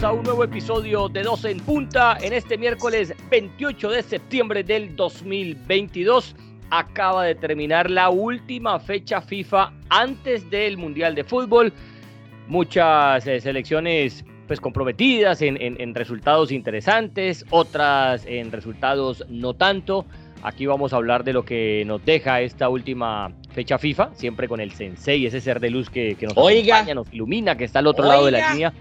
bienvenidos a un nuevo episodio de 12 en punta en este miércoles 28 de septiembre del 2022. Acaba de terminar la última fecha FIFA antes del Mundial de Fútbol. Muchas eh, selecciones pues comprometidas en, en resultados interesantes, otras en resultados no tanto. Aquí vamos a hablar de lo que nos deja esta última fecha FIFA, siempre con el sensei, ese ser de luz que, nos acompaña, nos ilumina, que está al otro lado de la línea.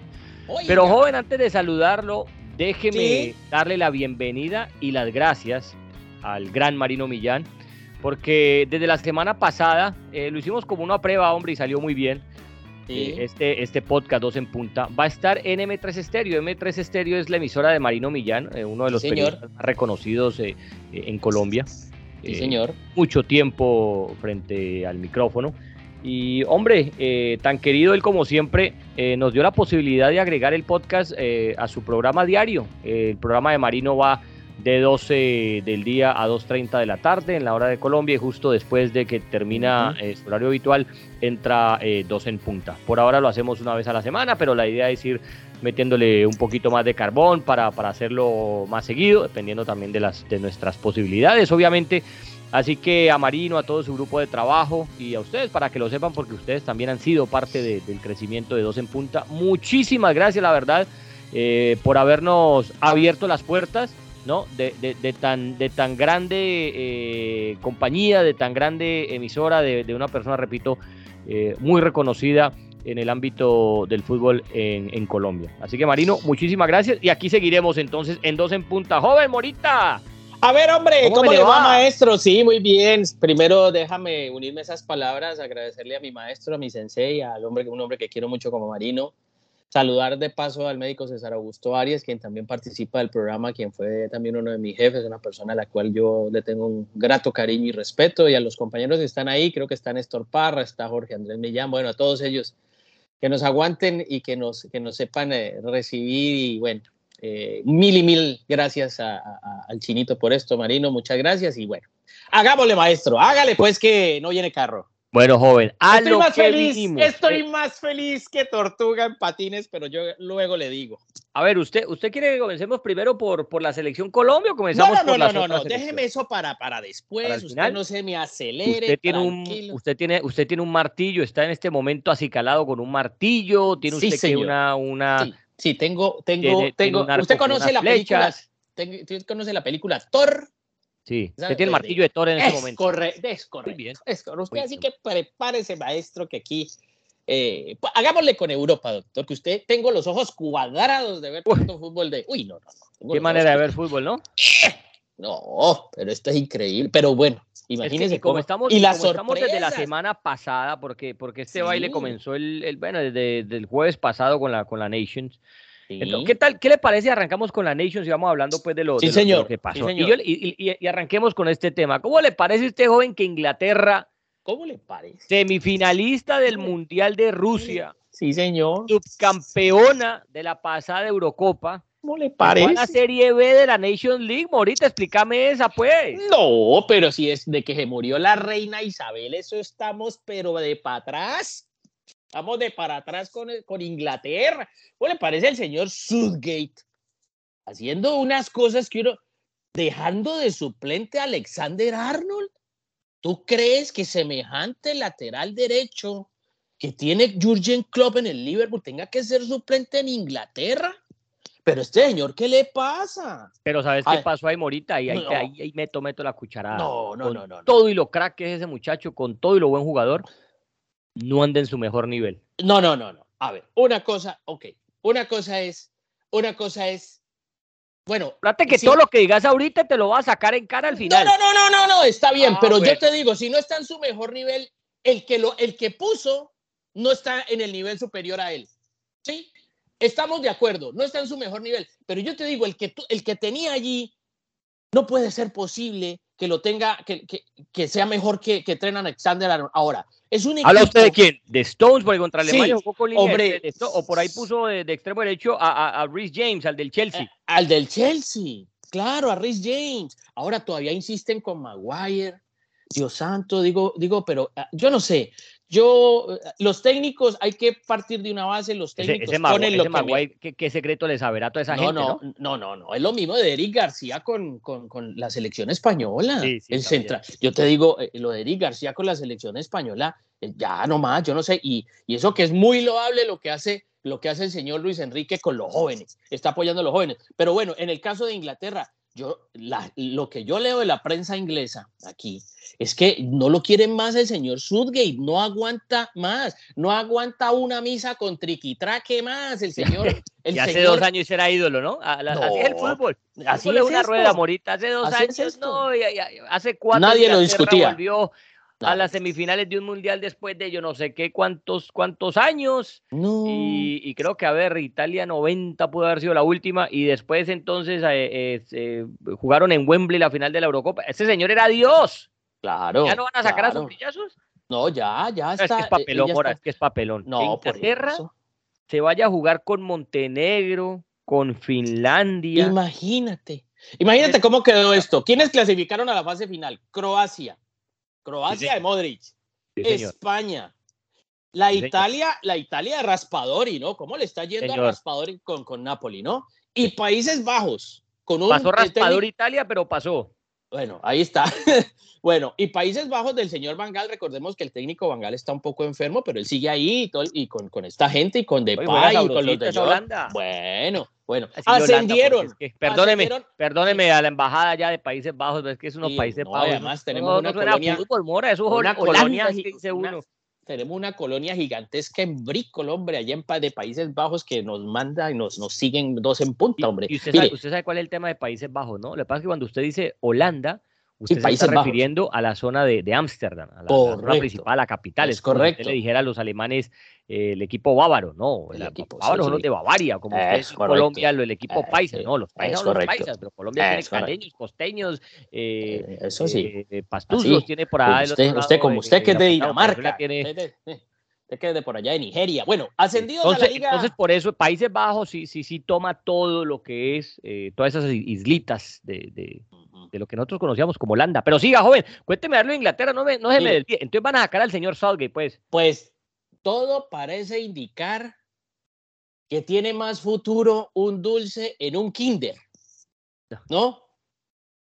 Pero joven, antes de saludarlo, déjeme darle la bienvenida y las gracias al gran Marino Millán, porque desde la semana pasada eh, lo hicimos como una prueba, hombre, y salió muy bien. Eh, este, este podcast 2 en punta va a estar en M3 Stereo. M3 Stereo es la emisora de Marino Millán, eh, uno de los periodistas más reconocidos en Colombia. Sí, señor. Mucho tiempo frente al micrófono. Y hombre, eh, tan querido él como siempre, eh, nos dio la posibilidad de agregar el podcast eh, a su programa diario. el programa de Marino va de 12 del día a 2.30 de la tarde en la hora de Colombia y justo después de que termina su horario habitual entra 2 en punta. Por ahora lo hacemos una vez a la semana, pero la idea es ir metiéndole un poquito más de carbón para, para hacerlo más seguido, dependiendo también de, las, de nuestras posibilidades, obviamente. Así que a Marino, a todo su grupo de trabajo y a ustedes para que lo sepan porque ustedes también han sido parte del crecimiento de Dos en Punta. Muchísimas gracias, la verdad, eh, por habernos abierto las puertas ¿no? de, tan, de tan grande eh, compañía, de tan grande emisora, de, una persona, repito, eh, muy reconocida en el ámbito del fútbol en, en Colombia. Así que Marino, muchísimas gracias y aquí seguiremos entonces en Dos en Punta. Joven Morita. A ver, hombre, ¿cómo, le va? maestro? Sí, muy bien. Primero déjame unirme a esas palabras, agradecerle a mi maestro, a mi sensei, al hombre, un hombre que quiero mucho como Marino. Saludar de paso al médico César Augusto Arias, quien también participa del programa, quien fue también uno de mis jefes, una persona a la cual yo le tengo un grato cariño y respeto. Y a los compañeros que están ahí, creo que está Néstor Parra, está Jorge Andrés Millán, bueno, a todos ellos que nos aguanten y que nos, que nos sepan eh, recibir y bueno, eh, mil y mil gracias al chinito por esto, Marino, muchas gracias y bueno, hagámosle maestro, hágale pues que no viene carro. Bueno, joven, estoy, más feliz, estoy eh. más feliz que tortuga en patines, pero yo luego le digo. A ver, ¿usted, usted quiere que comencemos primero por, por la selección Colombia o comenzamos no, no, por no, no, no, no, déjeme eso para, para después, usted no se me acelere. Usted tiene, un, usted, tiene, usted tiene un martillo, está en este momento acicalado con un martillo, tiene usted que una, una, Sí, tengo, tengo, tengo. ¿Usted conoce la película? ¿Usted conoce la película Thor? Sí, usted tiene el martillo de Thor en ese momento. Correcto, es correcto. Bien. Es correcto. Usted así que prepárese, maestro, que aquí eh, pues, hagámosle con Europa, doctor, que usted tengo los ojos cuadrados de ver tanto fútbol de. Uy, no, no, no. Qué manera de ver fútbol, ¿no? No, pero esto es increíble. Pero bueno, imagínese cómo estamos. Y la estamos desde la semana pasada, porque, porque este baile comenzó el, bueno, desde, el jueves pasado con la, con la Nations. ¿qué tal? ¿Qué le parece? Arrancamos con la Nations y vamos hablando pues de lo, que pasó. Y, arranquemos con este tema. ¿Cómo le parece a este joven que Inglaterra, ¿cómo le parece? Semifinalista del Mundial de Rusia. Sí, señor. Subcampeona de la pasada Eurocopa ¿Cómo le parece? la Serie B de la Nation League, Morita, explícame esa, pues. No, pero si es de que se murió la reina Isabel, eso estamos, pero de para atrás. Estamos de para atrás con, con Inglaterra. ¿Cómo le parece el señor Southgate? Haciendo unas cosas que uno. Dejando de suplente a Alexander Arnold. ¿Tú crees que semejante lateral derecho que tiene Jurgen Klopp en el Liverpool tenga que ser suplente en Inglaterra? Pero este señor, ¿qué le pasa? Pero ¿sabes qué pasó ahí, Morita? Y ahí, ahí, meto, meto la cucharada. No, no, no, no. Todo y lo crack que es ese muchacho, con todo y lo buen jugador, no anda en su mejor nivel. No, no, no, no. A ver, una cosa, ok. Una cosa es, una cosa es, bueno. Trate que todo lo que digas ahorita te lo va a sacar en cara al final. No, no, no, no, no, está bien, ah, pero yo te digo, si no está en su mejor nivel, el que, lo, el que puso no está en el nivel superior a él. ¿Sí? Estamos de acuerdo, no está en su mejor nivel, pero yo te digo, el que, el que tenía allí, no puede ser posible que lo tenga, que, que, que sea mejor que, que Alexander ahora. Es un ¿Habla usted de quién? ¿De Stones? Porque contra Alemania sí, hombre, o por ahí puso de, extremo derecho a, a, a Rhys James, al del Chelsea. Eh, al del Chelsea, claro, a Rhys James. Ahora todavía insisten con Maguire. Dios santo, digo, digo, pero ah, yo no sé. Yo, los técnicos, hay que partir de una base, los técnicos ese, ponen lo que ¿qué, secreto le saberá toda esa gente? No, no, no, no, es lo mismo de Eric García con, con, con la selección española. Sí, el central. Yo te digo, eh, lo de Eric García con la selección española, eh, ya nomás, yo no sé, y, y eso que es muy loable lo que hace lo que hace el señor Luis Enrique con los jóvenes, está apoyando a los jóvenes. Pero bueno, en el caso de Inglaterra, yo, lo que yo leo de la prensa inglesa aquí es que no lo quieren más el señor Sudgate, no aguanta más, no aguanta una misa con triquitraque más el señor. El y hace dos años era ídolo, ¿no? así es el fútbol. Así es una rueda morita. Hace dos años, no, hace cuatro. Nadie lo discutía. Volvió a las semifinales de un mundial después de yo no sé qué cuántos, cuántos años. Y, creo que, a ver, Italia 90 pudo haber sido la última. Y después entonces eh, eh, jugaron en Wembley la final de la Eurocopa. Ese señor era Dios. Claro. ¿Ya no van a sacar a sus brillazos? No, ya, ya está. Es que es papelón, Mora, es que es papelón. No, Inglaterra se vaya a jugar con Montenegro, con Finlandia. Imagínate. Imagínate cómo quedó esto. ¿Quiénes clasificaron a la fase final? Croacia. Croacia de Modric. España. La Italia, la Italia de Raspadori, ¿no? ¿Cómo le está yendo a Raspadori con, con Napoli, ¿no? Y Países Bajos. Con un pasó Raspadori Italia, pero pasó. Bueno, ahí está. bueno, y Países Bajos del señor Bangal, recordemos que el técnico Bangal está un poco enfermo, pero él sigue ahí y, con, con, esta gente y con Depay y con los de Holanda. Bueno, bueno, ascendieron. perdóneme, perdóneme a la embajada ya de Países Bajos, es que es unos Países Bajos. Además, tenemos una colonia. Mora, eso una colonia, que dice uno. Tenemos una colonia gigantesca en Bricol, hombre, allá en de Países Bajos que nos manda y nos, nos siguen dos en punta, hombre. Y usted, sabe, usted sabe cuál es el tema de Países Bajos, ¿no? Lo que pasa es que cuando usted dice Holanda, Usted se está refiriendo a la zona de Ámsterdam, a la, zona principal, la capital. Es, correcto. le dijera a los alemanes eh, el equipo bávaro, no, el, equipo bávaro son los de Bavaria, como ustedes en Colombia, el equipo paisa, no, los paisas son los paisas, pero Colombia tiene caleños, costeños, eh, eh, eso sí, pastuzos, tiene por ahí. Usted, usted como usted que es de Dinamarca, tiene... usted que es de por allá de Nigeria. Bueno, ascendido entonces, a la liga. Entonces, por eso Países Bajos sí, sí, sí toma todo lo que es, todas esas islitas de, de, de lo que nosotros conocíamos como Holanda. Pero siga, joven, cuénteme algo de Inglaterra, no, me, no se me desvíe. Entonces van a sacar al señor Southgate, pues. Pues todo parece indicar que tiene más futuro un dulce en un kinder. ¿No?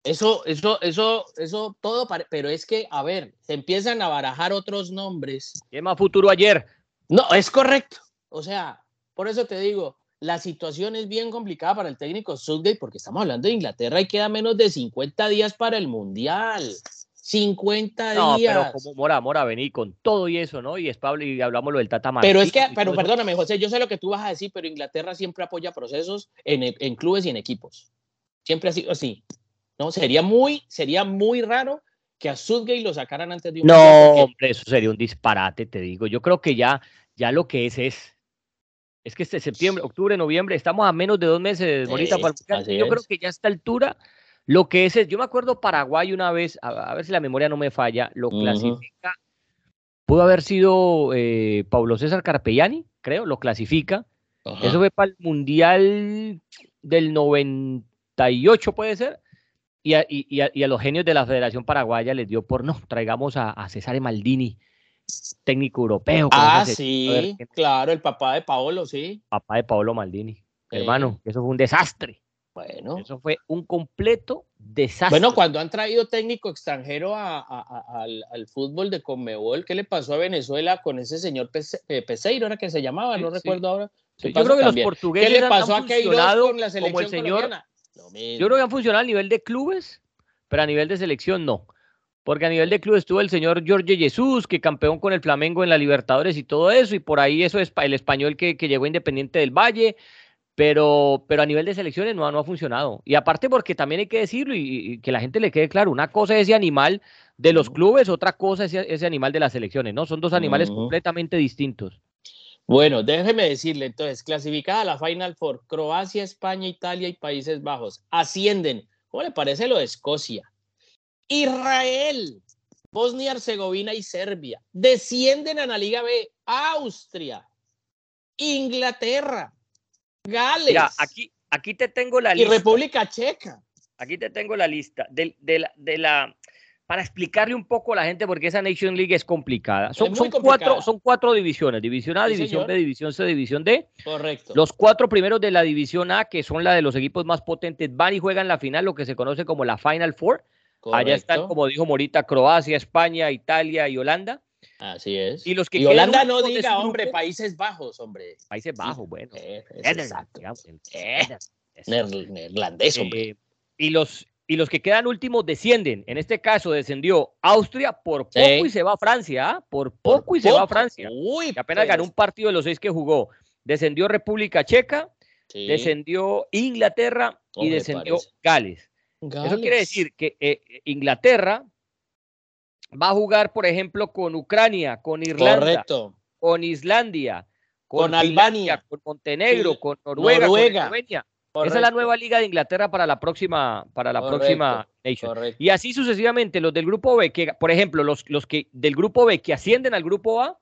Eso, eso, eso, eso, todo, pero es que, a ver, se empiezan a barajar otros nombres. ¿Qué más futuro ayer? No, es correcto. O sea, por eso te digo, la situación es bien complicada para el técnico Southgate porque estamos hablando de Inglaterra y queda menos de 50 días para el Mundial. 50 días. No, pero como Mora, Mora, vení con todo y eso, ¿no? Y es Pablo y hablamos lo del Tata Pero es que, pero perdóname, José, yo sé lo que tú vas a decir, pero Inglaterra siempre apoya procesos en, en clubes y en equipos. Siempre ha sido así. ¿No? Sería muy, sería muy raro que a Southgate lo sacaran antes de un No, hombre, eso sería un disparate, te digo. Yo creo que ya, ya lo que es es es que este septiembre, octubre, noviembre, estamos a menos de dos meses, bonita para Yo creo que ya a esta altura, lo que es, yo me acuerdo Paraguay una vez, a, ver si la memoria no me falla, lo clasifica, pudo haber sido eh, Pablo César Carpellani, creo, lo clasifica. Eso fue para el Mundial del 98, puede ser. Y a, y, a, los genios de la Federación Paraguaya les dio por no, traigamos a, a César Maldini técnico europeo. Ah, sí, claro, el papá de Paolo, sí. Papá de Paolo Maldini. Hermano, eso fue un desastre. Bueno. Eso fue un completo desastre. Bueno, cuando han traído técnico extranjero al, fútbol de Conmebol, ¿qué le pasó a Venezuela con ese señor eh, Peseiro, era que se llamaba? no recuerdo ahora. yo creo que los portugueses ¿Qué le pasó han, a con la selección como el señor. Yo creo que han funcionado a nivel de clubes, pero a nivel de selección no porque a nivel de club estuvo el señor Jorge Jesús, que campeón con el Flamengo en la Libertadores y todo eso, y por ahí eso es el español que, llegó Independiente del Valle, pero, pero a nivel de selecciones no, no ha funcionado. Y aparte porque también hay que decirlo y, que la gente le quede claro, una cosa es ese animal de los clubes, otra cosa es ese, animal de las selecciones, ¿no? Son dos animales completamente distintos. Bueno, déjeme decirle entonces, clasificada la Final Four, Croacia, España, Italia y Países Bajos, ascienden. ¿Cómo le parece lo de Escocia? Israel, Bosnia, Herzegovina y Serbia descienden a la Liga B. Austria, Inglaterra, Gales. aquí, aquí te tengo la lista. Y República Checa. Aquí te tengo la lista de, la, para explicarle un poco a la gente porque esa Nation League es complicada. Son, Cuatro, son cuatro divisiones, división A, división B, división C, división D. Correcto. Los cuatro primeros de la división A, que son la de los equipos más potentes, van y juegan la final, lo que se conoce como la Final Four. Allá están, como dijo Morita, Croacia, España, Italia y Holanda. Así es. Y los que Holanda no diga, hombre, Países Bajos, hombre. Países Bajos, bueno. Neerlandés, hombre. Eh, y los y los que quedan últimos descienden. En este caso descendió Austria por poco y se va a Francia, ¿ah? por poco y se va a Francia. Uy, que apenas ganó pues. un partido de los seis que jugó. Descendió República Checa, descendió Inglaterra y descendió Gales. Eso quiere decir que eh, Inglaterra va a jugar, por ejemplo, con Ucrania, con Irlanda, con Islandia, con, Albania, con Montenegro, con Noruega, Noruega. con esa es la nueva liga de Inglaterra para la próxima, para la próxima Nation. Y así sucesivamente, los del grupo B, que, por ejemplo, los, los que del grupo B que ascienden al grupo A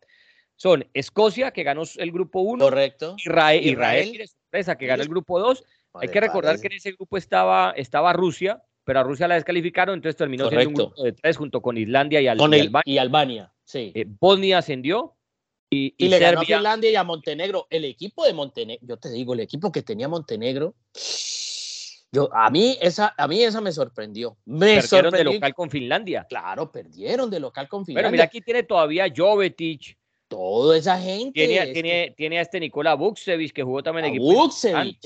son Escocia, que ganó el grupo 1. Correcto. Israel, Israel, sorpresa, que ganó el grupo 2. Hay que recordar que en ese grupo estaba, estaba Rusia, pero a Rusia la descalificaron, entonces terminó siendo un grupo de tres junto con Islandia y, Albania. y Albania. Sí. Eh, Bosnia ascendió, y, le ganó a Finlandia y a Montenegro. El equipo de Montenegro, yo te digo, el equipo que tenía Montenegro, yo, a, mí esa, a mí esa me sorprendió. Me perdieron de local con Finlandia. Claro, perdieron de local con Finlandia. Pero mira, aquí tiene todavía Jovetic. Toda esa gente. Tiene, tiene, tiene a este Nikola Buksevich que jugó también en equipo. Buksevich.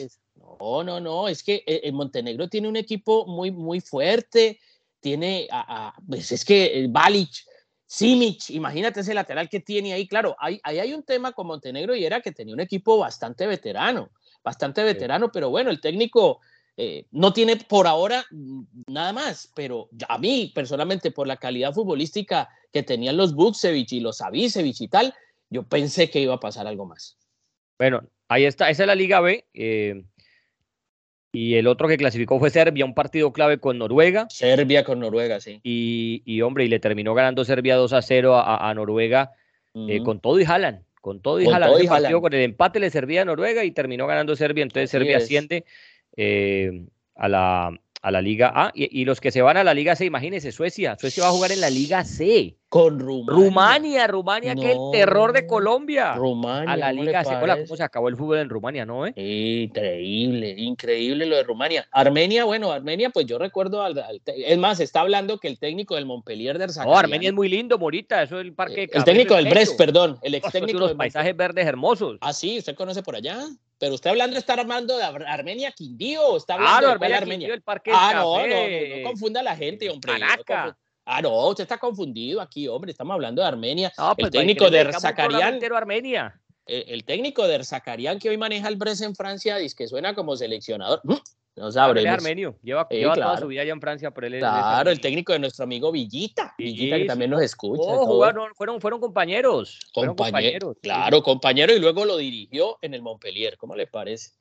No, no, no, es que eh, el Montenegro tiene un equipo muy, muy fuerte. Tiene a, pues es que Balic Simic, imagínate ese lateral que tiene ahí. Claro, ahí, hay un tema con Montenegro y era que tenía un equipo bastante veterano, bastante veterano, pero bueno, el técnico eh, no tiene por ahora nada más, pero a mí personalmente por la calidad futbolística que tenían los Buksevich y los Avisevich y tal, yo pensé que iba a pasar algo más. Bueno, ahí está, esa es la Liga B. Eh, y el otro que clasificó fue Serbia, un partido clave con Noruega. Serbia con Noruega, sí. Y, hombre, y le terminó ganando Serbia 2 a 0 a, Noruega eh, con todo y jalan. Con todo y jalan. Con el empate le servía a Noruega y terminó ganando Serbia. Entonces Serbia asciende eh, a, la, a la Liga A. Y, y, los que se van a la Liga C, imagínense, Suecia. Suecia va a jugar en la Liga C. Con Rumania. Rumania, Rumania, que es el terror de Colombia. Rumania. A la Liga. Hola, ¿cómo se acabó el fútbol en Rumania, no? Eh? Increíble, increíble lo de Rumania. Armenia, bueno, Armenia, pues yo recuerdo, al, es más, está hablando que el técnico del Montpellier de No, Armenia es muy lindo, Morita, eso es el parque. Eh, el técnico del Brest, perdón, el ex técnico. Los paisajes verdes hermosos. Ah, sí, usted conoce por allá. Pero usted hablando, está armando de Armenia Quindío, está hablando de Armenia, el parque Ah, no, no, no, confunda a la gente, hombre. Ah, no, usted está confundido aquí, hombre. Estamos hablando de Armenia. el pues, técnico de Zakarian. Armenia. El, técnico de Zakarian que hoy maneja el Brest en Francia dice que suena como seleccionador. No sabremos. Es armenio. Lleva, toda su vida allá en Francia. Pero él claro, el técnico de nuestro amigo Villita. Villita que también nos escucha. fueron, fueron compañeros. compañeros. Claro, compañero y luego lo dirigió en el Montpellier. ¿Cómo le parece?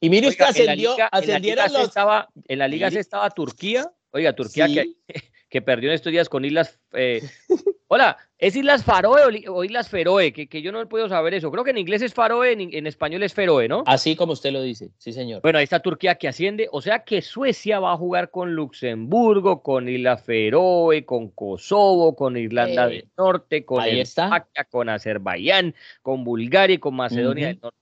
Y mire usted, ascendió, en la liga, los... estaba, en la liga se estaba Turquía. Oiga, Turquía que que perdió en estos días con Islas. Eh, hola, ¿es Islas Faroe o, Islas Feroe? Que, que, yo no he podido saber eso. Creo que en inglés es Faroe, en, español es Feroe, ¿no? Así como usted lo dice, sí, señor. Bueno, ahí está Turquía que asciende. O sea que Suecia va a jugar con Luxemburgo, con Islas Feroe, con Kosovo, con Irlanda del Norte, con con Azerbaiyán, con Bulgaria y con Macedonia del Norte.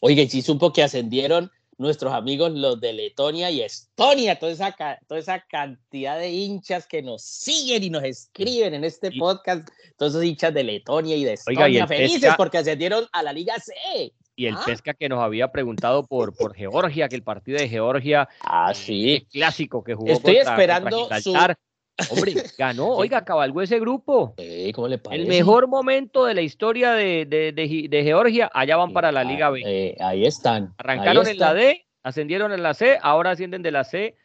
Oiga, y si supo que ascendieron nuestros amigos los de Letonia y Estonia, toda esa, toda esa cantidad de hinchas que nos siguen y nos escriben en este podcast, todos esos hinchas de Letonia y de Estonia, felices porque ascendieron a la Liga C. Y el ¿Ah? Pesca que nos había preguntado por, por Georgia, que el partido de Georgia, ah, sí. clásico que jugó Estoy esperando su, Hombre, ganó, oiga, cabalgó ese grupo. ¿cómo le parece? El mejor momento de la historia de, de, Georgia, allá van para la Liga B. Eh, ahí están. Arrancaron en la D, ascendieron en la C, ahora ascienden de la C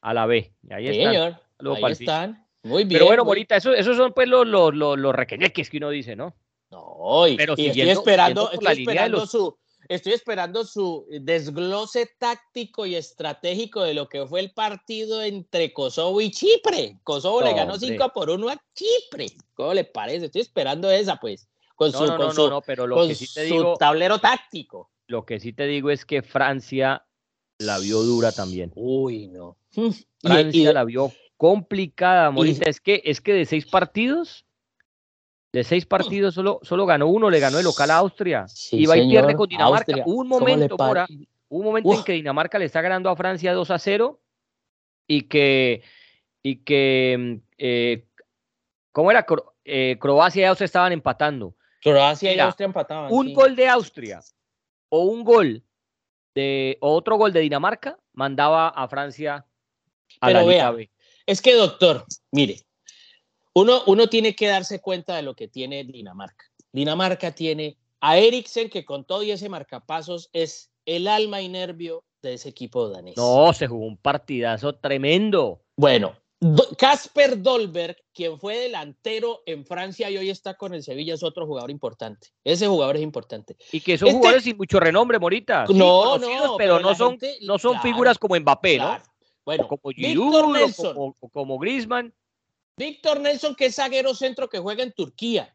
a la B. Ahí están. Señor, ahí están. Muy bien. Pero bueno, Morita, esos, esos son pues los, los, los, requeñeques que uno dice, ¿no? No, y, Pero estoy esperando, estoy esperando su, Estoy esperando su desglose táctico y estratégico de lo que fue el partido entre Kosovo y Chipre. Kosovo le ganó 5 por 1 a Chipre. ¿Cómo le parece? Estoy esperando esa, pues. Con su, no, no, no, pero lo que sí te digo, tablero táctico. Lo que sí te digo es que Francia la vio dura también. Uy, no. Francia la vio complicada, Morita. Es que, es que de seis partidos, de seis partidos solo, solo ganó uno, le ganó el local a Austria. y va y pierde con Dinamarca. un momento, un momento en que Dinamarca le está ganando a Francia 2 a 0 y que, y que mm, eh, ¿cómo era? Eh, Croacia y Austria estaban empatando. Croacia y Austria empataban. Un gol de Austria o un gol de o otro gol de Dinamarca mandaba a Francia a la Liga B. Es que, doctor, mire, uno, uno tiene que darse cuenta de lo que tiene Dinamarca. Dinamarca tiene a Eriksen, que con todo y ese marcapasos es el alma y nervio de ese equipo danés. No, se jugó un partidazo tremendo. Bueno, Casper Dolberg, quien fue delantero en Francia y hoy está con el Sevilla, es otro jugador importante. Ese jugador es importante. Y que son este jugadores sin mucho renombre, Morita. no, no, pero, no son, no son figuras como Mbappé, ¿no? Bueno, como Giroud, o como, como Griezmann. Víctor Nelson, que es zaguero centro que juega en Turquía,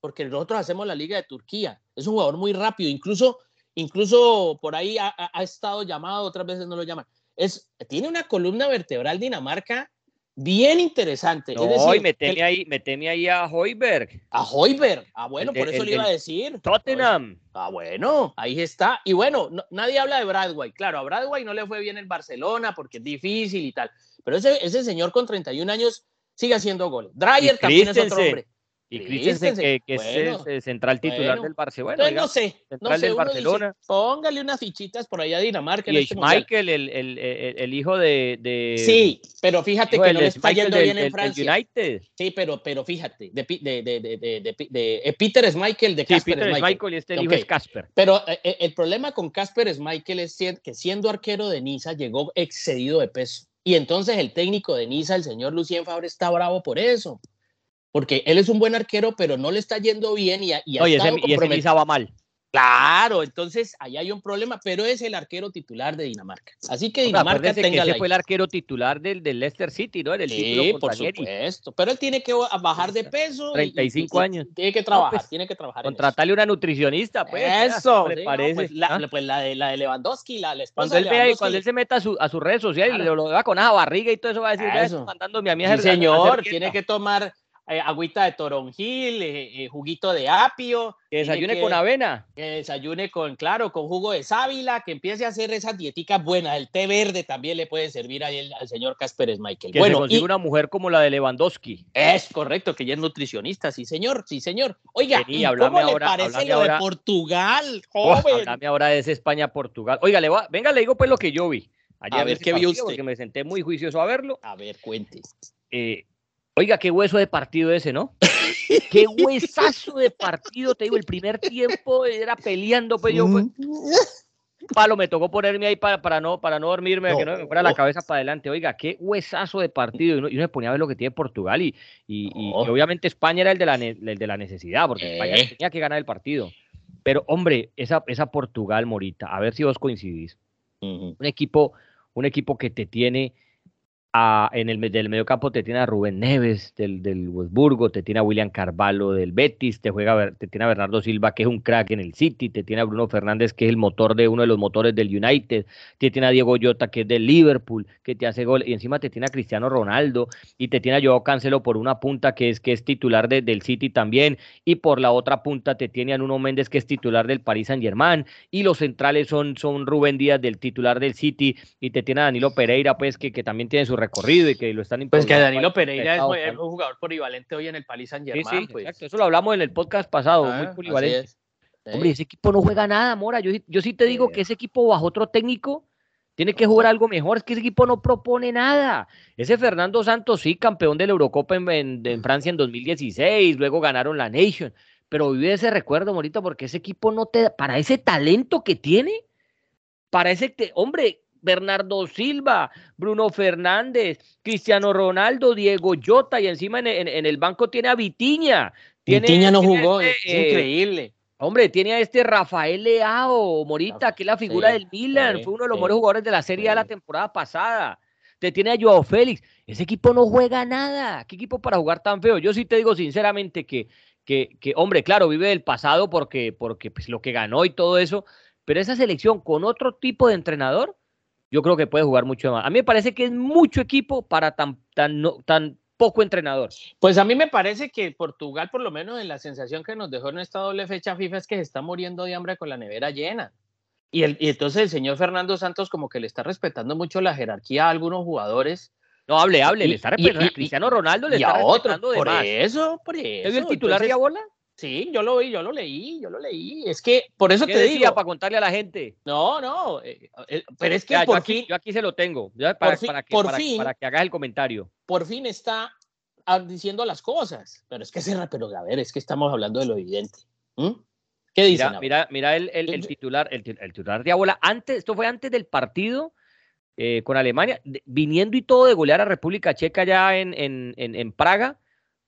porque nosotros hacemos la Liga de Turquía. Es un jugador muy rápido, incluso, incluso por ahí ha, estado llamado, otras veces no lo llaman. Es, tiene una columna vertebral Dinamarca bien interesante. No, es decir, y ahí, meteme ahí a Hoiberg. A Hoiberg. Ah, bueno, por eso le iba a decir. Tottenham. ah, bueno, ahí está. Y bueno, nadie habla de Bradway. Claro, a Bradway no le fue bien en Barcelona porque es difícil y tal. Pero ese, ese señor con 31 años sigue haciendo goles. Dreyer también es otro hombre. Y Christensen, que, es el central titular del Barcelona. no sé, no sé, Barcelona. póngale unas fichitas por allá a Dinamarca. Y este Michael, el, el, el, hijo de, Sí, pero fíjate que no le está yendo bien en Francia. United. Sí, pero, pero fíjate, de, de, de, de eh, Peter Schmeichel de Casper Peter Schmeichel. y este hijo es Casper. Pero eh, eh, el problema con Casper Schmeichel es que siendo arquero de Niza llegó excedido de peso. Y entonces el técnico de Niza, el señor Lucien Fabre, está bravo por eso. Porque él es un buen arquero, pero no le está yendo bien y, y, Oye, ese, y ese Niza va mal. Claro, entonces ahí hay un problema, pero es el arquero titular de Dinamarca. Así que Dinamarca tenga que ese fue el arquero titular del, del Leicester City, ¿no? sí, por supuesto. Pero él tiene que bajar de peso. 35 años. Tiene que trabajar, pues, tiene que trabajar. Contratarle una nutricionista, pues. Eso, me parece. Pues, la, ¿ah? pues la, de, la de Lewandowski, la, la cuando él, vea, cuando él se meta a, su, a sus redes sociales y lo vea con esa barriga y todo eso, va a decir, eso. mandándome a mi sí, señor, tiene que tomar eh, agüita de toronjil, eh, eh, juguito de apio. Que desayune con avena. Que desayune con, claro, con jugo de sábila, que empiece a hacer esas dieticas buenas. El té verde también le puede servir al señor Casper Michael. Que bueno, y una mujer como la de Lewandowski. Es correcto, que ella es nutricionista, sí señor, sí señor. Oiga, ¿cómo le parece lo de Portugal, joven? Háblame ahora de ese España-Portugal. Oiga, le va, venga, le digo pues lo que yo vi. a ver, ¿qué vio usted? Porque me senté muy juicioso a verlo. A ver, cuente. Eh, Oiga, qué hueso de partido ese, ¿no? qué huesazo de partido, te digo, el primer tiempo era peleando, pues yo, pues, palo, me tocó ponerme ahí para, para, no, para no dormirme, que no me fuera la cabeza para adelante. Oiga, qué huesazo de partido. Y uno, me ponía a ver lo que tiene Portugal y, y, obviamente España era el de la, de la necesidad, porque España eh. tenía que ganar el partido. Pero, hombre, esa, esa Portugal, Morita, a ver si vos coincidís. Un equipo, un equipo que te tiene en el del medio campo te tiene a Rubén Neves del, del Wolfsburgo, te tiene a William Carvalho del Betis, te juega te tiene a Bernardo Silva que es un crack en el City, te tiene a Bruno Fernández que es el motor de uno de los motores del United, te tiene a Diego Llota que es del Liverpool, que te hace gol y encima te tiene a Cristiano Ronaldo y te tiene a Joao Cancelo por una punta que es que es titular del City también y por la otra punta te tiene a Nuno Méndez que es titular del Paris Saint-Germain y los centrales son son Rubén Díaz del titular del City y te tiene a Danilo Pereira pues que, que también tiene su recorrido y que lo están Pues que Danilo Pereira es, un jugador polivalente hoy en el Paris Saint Germain. Sí, pues. Eso lo hablamos en el podcast pasado, muy ah, polivalente. Hombre, ese equipo no juega nada, Mora. Yo, yo sí te digo que ese equipo bajo otro técnico tiene que jugar algo mejor. Es que ese equipo no propone nada. Ese Fernando Santos, sí, campeón de la Eurocopa en, en, Francia en 2016, luego ganaron la Nation. Pero vive ese recuerdo, Morita, porque ese equipo no te da, para ese talento que tiene, para ese, hombre, Bernardo Silva, Bruno Fernández, Cristiano Ronaldo, Diego Jota y encima en, el banco tiene a Vitiña. Vitiña no jugó, este, es increíble. Hombre, tiene a este Rafael Leao, Morita, que es la figura del Milan, fue uno de los mejores jugadores de la Serie de la temporada pasada. Te tiene a Joao Félix. Ese equipo no juega nada. ¿Qué equipo para jugar tan feo? Yo sí te digo sinceramente que, que, que hombre, claro, vive del pasado porque, porque pues, lo que ganó y todo eso, pero esa selección con otro tipo de entrenador yo creo que puede jugar mucho más. A mí me parece que es mucho equipo para tan, tan, tan poco entrenador. Pues a mí me parece que Portugal, por lo menos en la sensación que nos dejó en esta doble fecha FIFA, es que se está muriendo de hambre con la nevera llena. Y, el, y entonces el señor Fernando Santos como que le está respetando mucho la jerarquía a algunos jugadores. No, hable, hable, le está respetando. a Cristiano Ronaldo le está respetando de por eso, por eso. ¿Es el titular de bola? Sí, yo lo vi, yo lo leí, yo lo leí. Es que por eso te decía para contarle a la gente. No, no, eh, eh, pero es que por yo fin, aquí, yo aquí se lo tengo, para, para, que, para, que hagas el comentario. Por fin está ah, diciendo las cosas, pero es que se, pero a ver, es que estamos hablando de lo evidente. ¿Qué dice? Mira, mira, el, el, titular, el, titular de Abola, antes, esto fue antes del partido eh, con Alemania, viniendo y todo de golear a República Checa ya en, en, en, en Praga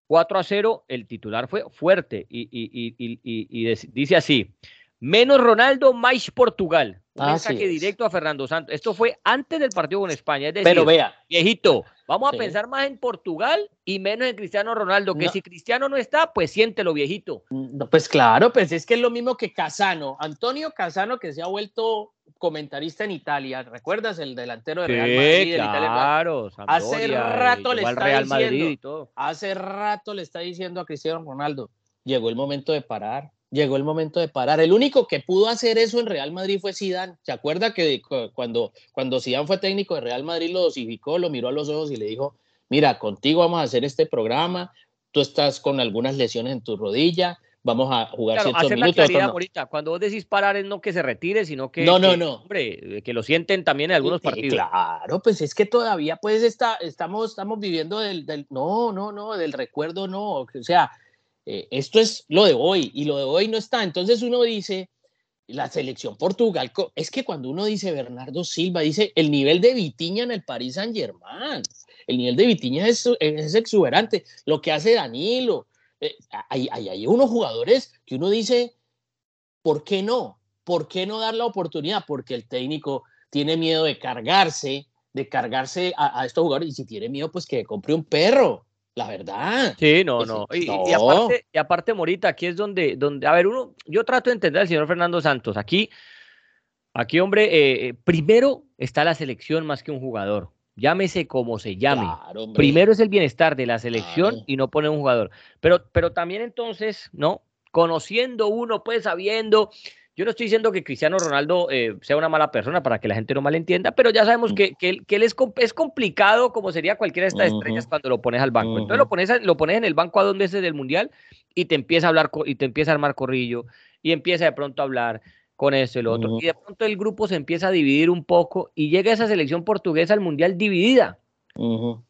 4 a 0, el titular fue fuerte y, dice así, menos Ronaldo, más Portugal. Un mensaje directo a Fernando Santos. Esto fue antes del partido con España. Es decir, Pero vea. viejito, vamos a pensar más en Portugal y menos en Cristiano Ronaldo, que si Cristiano no está, pues siéntelo, viejito. No, pues claro, pues es que es lo mismo que Casano. Antonio Casano, que se ha vuelto comentarista en Italia, ¿recuerdas el delantero de Real Madrid? Claro, hace rato le está diciendo, hace rato le está diciendo a Cristiano Ronaldo, llegó el momento de parar, llegó el momento de parar. El único que pudo hacer eso en Real Madrid fue Zidane. ¿Se acuerda que cuando cuando Zidane fue técnico de Real Madrid lo dosificó, lo miró a los ojos y le dijo, "Mira, contigo vamos a hacer este programa, tú estás con algunas lesiones en tu rodilla, vamos a jugar claro, minutos. La ahorita. Cuando vos decís parar es no que se retire, sino que, no, no, no. Hombre, que lo sienten también en algunos partidos. claro, pues es que todavía pues está, estamos, estamos viviendo del, del, no, no, no, del recuerdo no. O sea, eh, esto es lo de hoy y lo de hoy no está. Entonces uno dice, la selección Portugal, es que cuando uno dice Bernardo Silva, dice el nivel de Vitiña en el Paris Saint Germain. El nivel de Vitiña es, es exuberante. Lo que hace Danilo, eh, hay, hay, unos jugadores que uno dice, ¿por qué no? ¿Por qué no dar la oportunidad? Porque el técnico tiene miedo de cargarse, de cargarse a, estos jugadores. Y si tiene miedo, pues que compre un perro. La verdad. Sí, no, no. Y, aparte, y, aparte, Morita, aquí es donde, donde, a ver, uno, yo trato de entender al señor Fernando Santos. Aquí, aquí, hombre, eh, eh, primero está la selección más que un jugador llámese como se llame. Primero es el bienestar de la selección y no poner un jugador. Pero, pero también entonces, ¿no? Conociendo uno, pues sabiendo. Yo no estoy diciendo que Cristiano Ronaldo eh, sea una mala persona para que la gente no malentienda, pero ya sabemos mm. que, que, él, es, es, complicado como sería cualquiera de estas estrellas cuando lo pones al banco. Entonces lo pones, lo pones en el banco a donde es del Mundial y te empieza a hablar y te empieza a armar corrillo y empieza de pronto a hablar con eso y lo otro. Y de pronto el grupo se empieza a dividir un poco y llega esa selección portuguesa al Mundial dividida.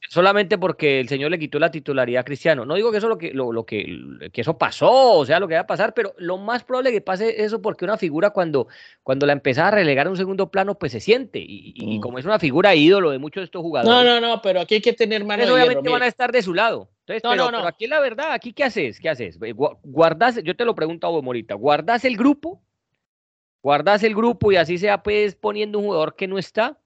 Solamente porque el señor le quitó la titularidad a Cristiano. No digo que eso lo que, lo, que, que eso pasó, o sea, lo que va a pasar, pero lo más probable que pase eso porque una figura cuando, cuando la empezaba a relegar a un segundo plano, pues se siente. Y, como es una figura ídolo de muchos de estos jugadores. No, no, no, pero aquí hay que tener mano obviamente van a estar de su lado. Entonces, no, pero, no, no. aquí la verdad, aquí qué haces, qué haces. Guardas, yo te lo pregunto a vos, Morita, ¿guardas el grupo? Guardas el grupo y así sea pues poniendo un jugador que no está,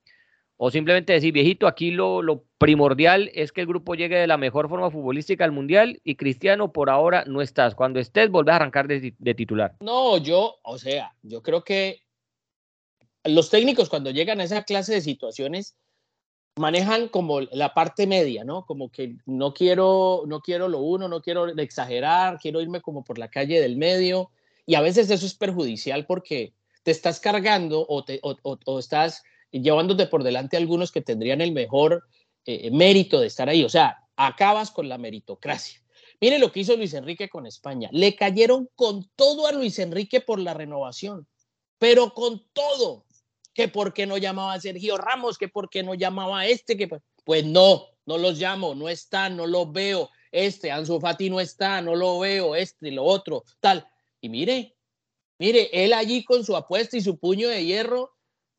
o simplemente decir, viejito, aquí lo, lo, primordial es que el grupo llegue de la mejor forma futbolística al Mundial y Cristiano por ahora no estás. Cuando estés, volvés a arrancar de, titular. No, yo, o sea, yo creo que los técnicos cuando llegan a esa clase de situaciones manejan como la parte media, ¿no? Como que no quiero, no quiero lo uno, no quiero exagerar, quiero irme como por la calle del medio. Y a veces eso es perjudicial porque te estás cargando o, te, o, estás llevándote por delante a algunos que tendrían el mejor eh, mérito de estar ahí. O sea, acabas con la meritocracia. Mire lo que hizo Luis Enrique con España. Le cayeron con todo a Luis Enrique por la renovación, pero con todo. Que por qué no llamaba a Sergio Ramos, que por qué no llamaba a este, que pues no, no los llamo, no están, no los veo. Este, Ansu Fati no está, no lo veo, este, lo otro, tal. Y mire, Mire, él allí con su apuesta y su puño de hierro,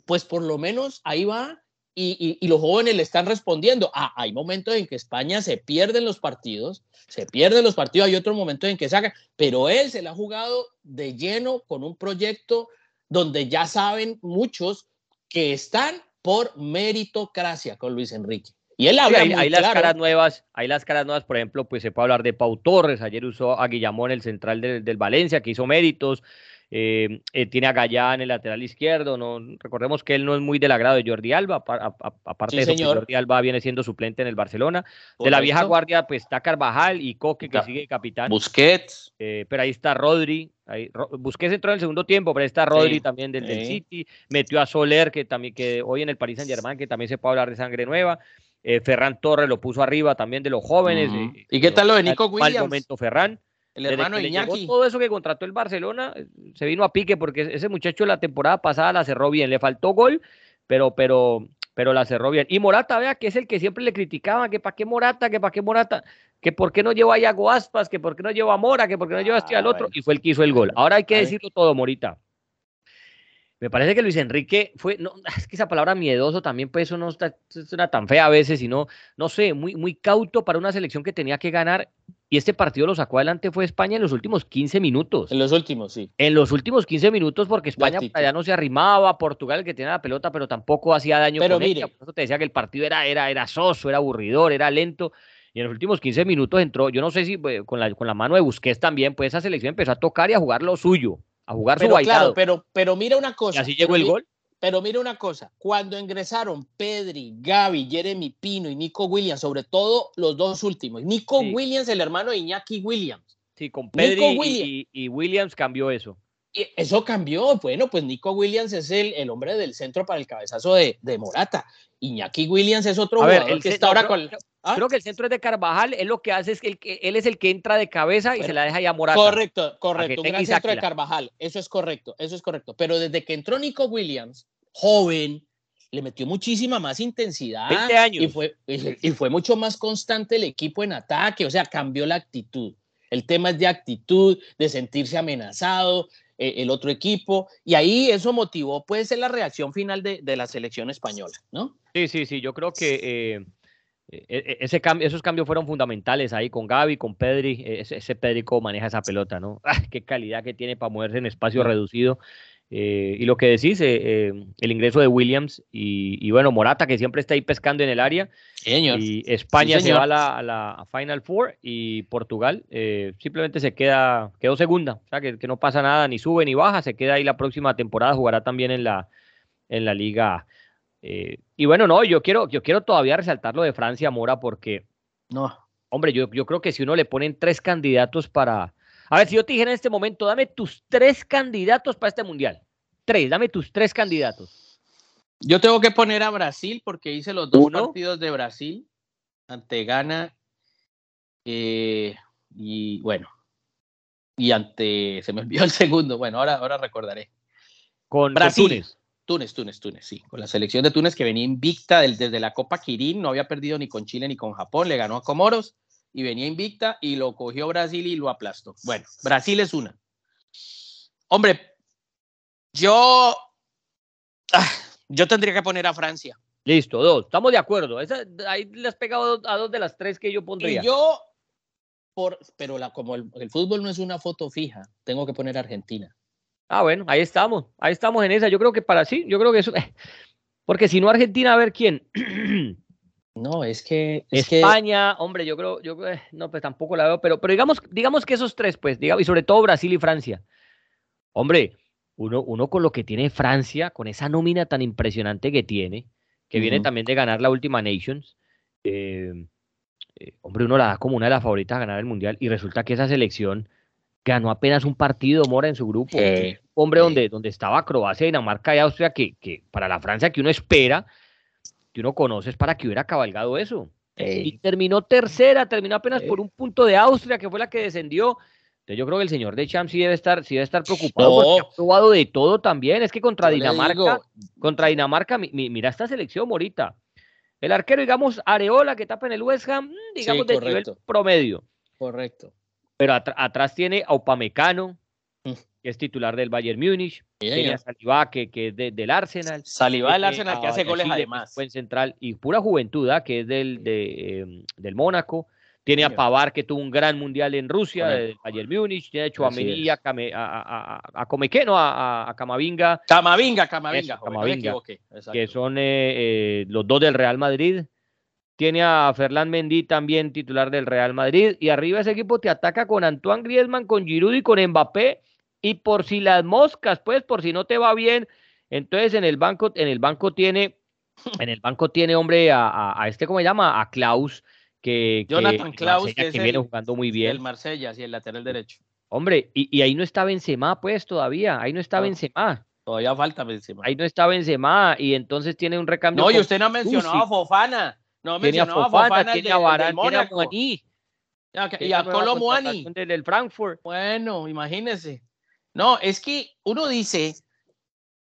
pues por lo menos ahí va y, los jóvenes le están respondiendo. Ah, hay momentos en que España se pierden los partidos, se pierden los partidos, hay otros momentos en que saca, pero él se la ha jugado de lleno con un proyecto donde ya saben muchos que están por meritocracia con Luis Enrique. Y él habla hay, las caras nuevas, hay las caras nuevas, por ejemplo, pues se puede hablar de Pau Torres, ayer usó a Guillamón, el central del Valencia, que hizo méritos, Eh, eh, tiene a Gallá en el lateral izquierdo. No, recordemos que él no es muy del agrado de Jordi Alba. aparte de eso, pues, Jordi Alba viene siendo suplente en el Barcelona. De la vieja guardia, pues está Carvajal y Coque, que sigue capitán. Busquets. Eh, pero ahí está Rodri. Ahí, Busquets entró en el segundo tiempo, pero ahí está Rodri también del, City. Metió a Soler, que también que hoy en el Paris Saint Germain, que también se puede hablar de sangre nueva. Ferran Torres lo puso arriba también de los jóvenes. ¿Y qué tal lo de Nico Williams? momento Ferran. El hermano Iñaki. Todo eso que contrató el Barcelona eh, se vino a pique porque ese muchacho la temporada pasada la cerró bien. Le faltó gol, pero, pero, pero la cerró bien. Y Morata, vea, que es el que siempre le criticaba, que para qué Morata, que para qué Morata, que por qué no lleva a Iago Aspas, que por qué no lleva a Mora, que por qué no lleva a este al otro, y fue el que hizo el gol. Ahora hay que decirlo todo, Morita. Me parece que Luis Enrique fue, no, es que esa palabra miedoso también, pues eso no está, suena tan fea a veces, sino, no sé, muy, muy cauto para una selección que tenía que ganar. Y este partido lo sacó adelante fue España en los últimos 15 minutos. En los últimos, sí. En los últimos 15 minutos, porque España ya no se arrimaba, Portugal el que tenía la pelota, pero tampoco hacía daño. Pero mire, Por eso te decía que el partido era, era, era soso, era aburridor, era lento. Y en los últimos 15 minutos entró, yo no sé si pues, con, la, con la mano de Busquets también, pues esa selección empezó a tocar y a jugar lo suyo a jugar pero, Claro, pero, pero mira una cosa. Y así llegó el gol. Pero mira una cosa, cuando ingresaron Pedri, Gaby, Jeremy Pino y Nico Williams, sobre todo los dos últimos, Nico Williams, el hermano de Iñaki Williams. Sí, con Pedri y, Williams cambió eso. Y eso cambió, bueno, pues Nico Williams es el, el hombre del centro para el cabezazo de, de Morata. Iñaki Williams es otro jugador que está ahora con... ¿Ah? Creo que el centro es de Carvajal, él lo que hace es que él, es el que entra de cabeza y se la deja ya Morata. Correcto, correcto, un gran centro de Carvajal, eso es correcto, eso es correcto. Pero desde que entró Nico Williams, joven, le metió muchísima más intensidad. 20 años. Y fue, y fue mucho más constante el equipo en ataque, o sea, cambió la actitud. El tema es de actitud, de sentirse amenazado, eh, el otro equipo, y ahí eso motivó, puede ser la reacción final de, de la selección española, ¿no? Sí, sí, sí, yo creo que... Eh, e, e, ese cambio, esos cambios fueron fundamentales ahí con Gaby, con Pedri. E, ese, ese Pedrico maneja esa pelota, ¿no? ¡Ah, qué calidad que tiene para moverse en espacio reducido. Eh, y lo que decís, eh, eh, el ingreso de Williams y, bueno, Morata, que siempre está ahí pescando en el área. Señor. Y España se va a la, Final Four y Portugal simplemente se queda, quedó segunda. O sea, que, que, no pasa nada, ni sube ni baja, se queda ahí la próxima temporada, jugará también en la, en la Liga y bueno, no, yo quiero, yo quiero todavía resaltar lo de Francia, Mora, porque, no, hombre, yo, yo creo que si uno le ponen tres candidatos para... A ver, si yo te dijera en este momento, dame tus tres candidatos para este mundial. Tres, dame tus tres candidatos. Yo tengo que poner a Brasil porque hice los dos partidos de Brasil ante Ghana eh, y bueno, y ante, se me olvidó el segundo, bueno, ahora, ahora recordaré. Con Brasil. Túnez, Túnez, Túnez, sí. Con la selección de Túnez que venía invicta desde la Copa Kirin, no había perdido ni con Chile ni con Japón, le ganó a Comoros y venía invicta y lo cogió Brasil y lo aplastó. Bueno, Brasil es una. Hombre, yo, ah, yo tendría que poner a Francia. Listo, dos. Estamos de acuerdo. ahí le has pegado a dos de las tres que yo pondría. Y yo, por, pero la, como el, el fútbol no es una foto fija, tengo que poner a Argentina. Ah, bueno, ahí estamos, ahí estamos en esa. Yo creo que para sí, yo creo que eso, porque si no Argentina, a ver quién. No, es que España, hombre, yo creo, yo eh, no, pues tampoco la veo, pero, pero digamos, digamos que esos tres, pues, digamos, y sobre todo Brasil y Francia. Hombre, uno, uno con lo que tiene Francia, con esa nómina tan impresionante que tiene, que viene también de ganar la última Nations, eh, eh, hombre, uno la da como una de las favoritas a ganar el Mundial y resulta que esa selección ganó apenas un partido Mora en su grupo. hombre, donde, donde estaba Croacia, Dinamarca y Austria, que, que, para la Francia que uno espera, que uno conoce, es para que hubiera cabalgado eso. Y terminó tercera, terminó apenas por un punto de Austria, que fue la que descendió. Entonces yo creo que el señor de Champs sí debe estar, sí debe estar preocupado porque ha probado de todo también. Es que contra Dinamarca, contra Dinamarca, mira esta selección, Morita. El arquero, digamos, Areola, que tapa en el West Ham, mm, digamos, de nivel promedio. Correcto. Pero atrás tiene a Upamecano. Que es titular del Bayern Múnich. tiene a Saliba, que, que es del Arsenal. Saliba del Arsenal, que hace goles además. Buen central. Y pura juventud, ¿ah? que es del, de, em, del Mónaco. Tiene a Pavar, que tuvo un gran mundial en Rusia, del Bayern Múnich. Tiene a Chouameni, a, a, a, a Comequeno, a, Camavinga. Camavinga, Camavinga, Camavinga que son eh, eh, los dos del Real Madrid. Tiene a Ferland Mendy también titular del Real Madrid. Y arriba ese equipo te ataca con Antoine Griezmann, con Giroud y con Mbappé. Y por si las moscas, pues, por si no te va bien, entonces en el banco, en el banco tiene, en el banco tiene, hombre, a, a, este, ¿cómo se llama? A Klaus, que, Jonathan Klaus, que, viene jugando muy bien. El Marsella, sí, el lateral derecho. Hombre, y, y, ahí no está Benzema, pues, todavía, ahí no está Benzema. Todavía falta Benzema. Ahí no está Benzema, y entonces tiene un recambio. No, y usted no ha mencionado a Fofana. No mencionó a Fofana, tiene a Varane, tiene a. Y a Colo Muani. Del Frankfurt. Bueno, imagínese. No, es que uno dice,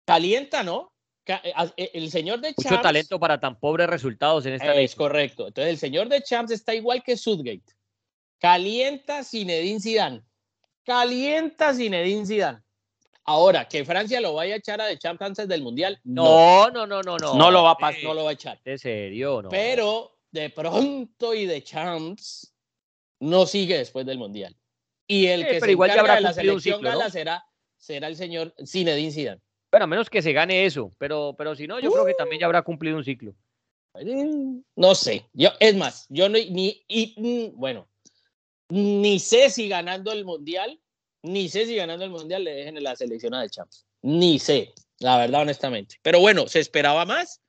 calienta, ¿no? Eh, eh, el señor de Champs. Mucho talento para tan pobres resultados en esta Es correcto. Entonces, el señor de Champs está igual que Sudgate. Calienta Zinedine Zidane. Calienta Zinedine Zidane. Ahora, que Francia lo vaya a echar a de Champs antes del Mundial. No, no, no, no, no. No, lo va a no lo va a echar. De serio, no. Pero de pronto y de Champs no sigue después del Mundial. Y el que se igual encarga de la selección gala será, será el señor Zinedine Zidane. Bueno, a menos que se gane eso, pero, pero si no, yo creo que también ya habrá cumplido un ciclo. No sé, yo, es más, yo no, ni, y, bueno, ni sé si ganando el Mundial, ni sé si ganando el Mundial le dejen la selección a de Champs. Ni sé, la verdad, honestamente. Pero bueno, se esperaba más,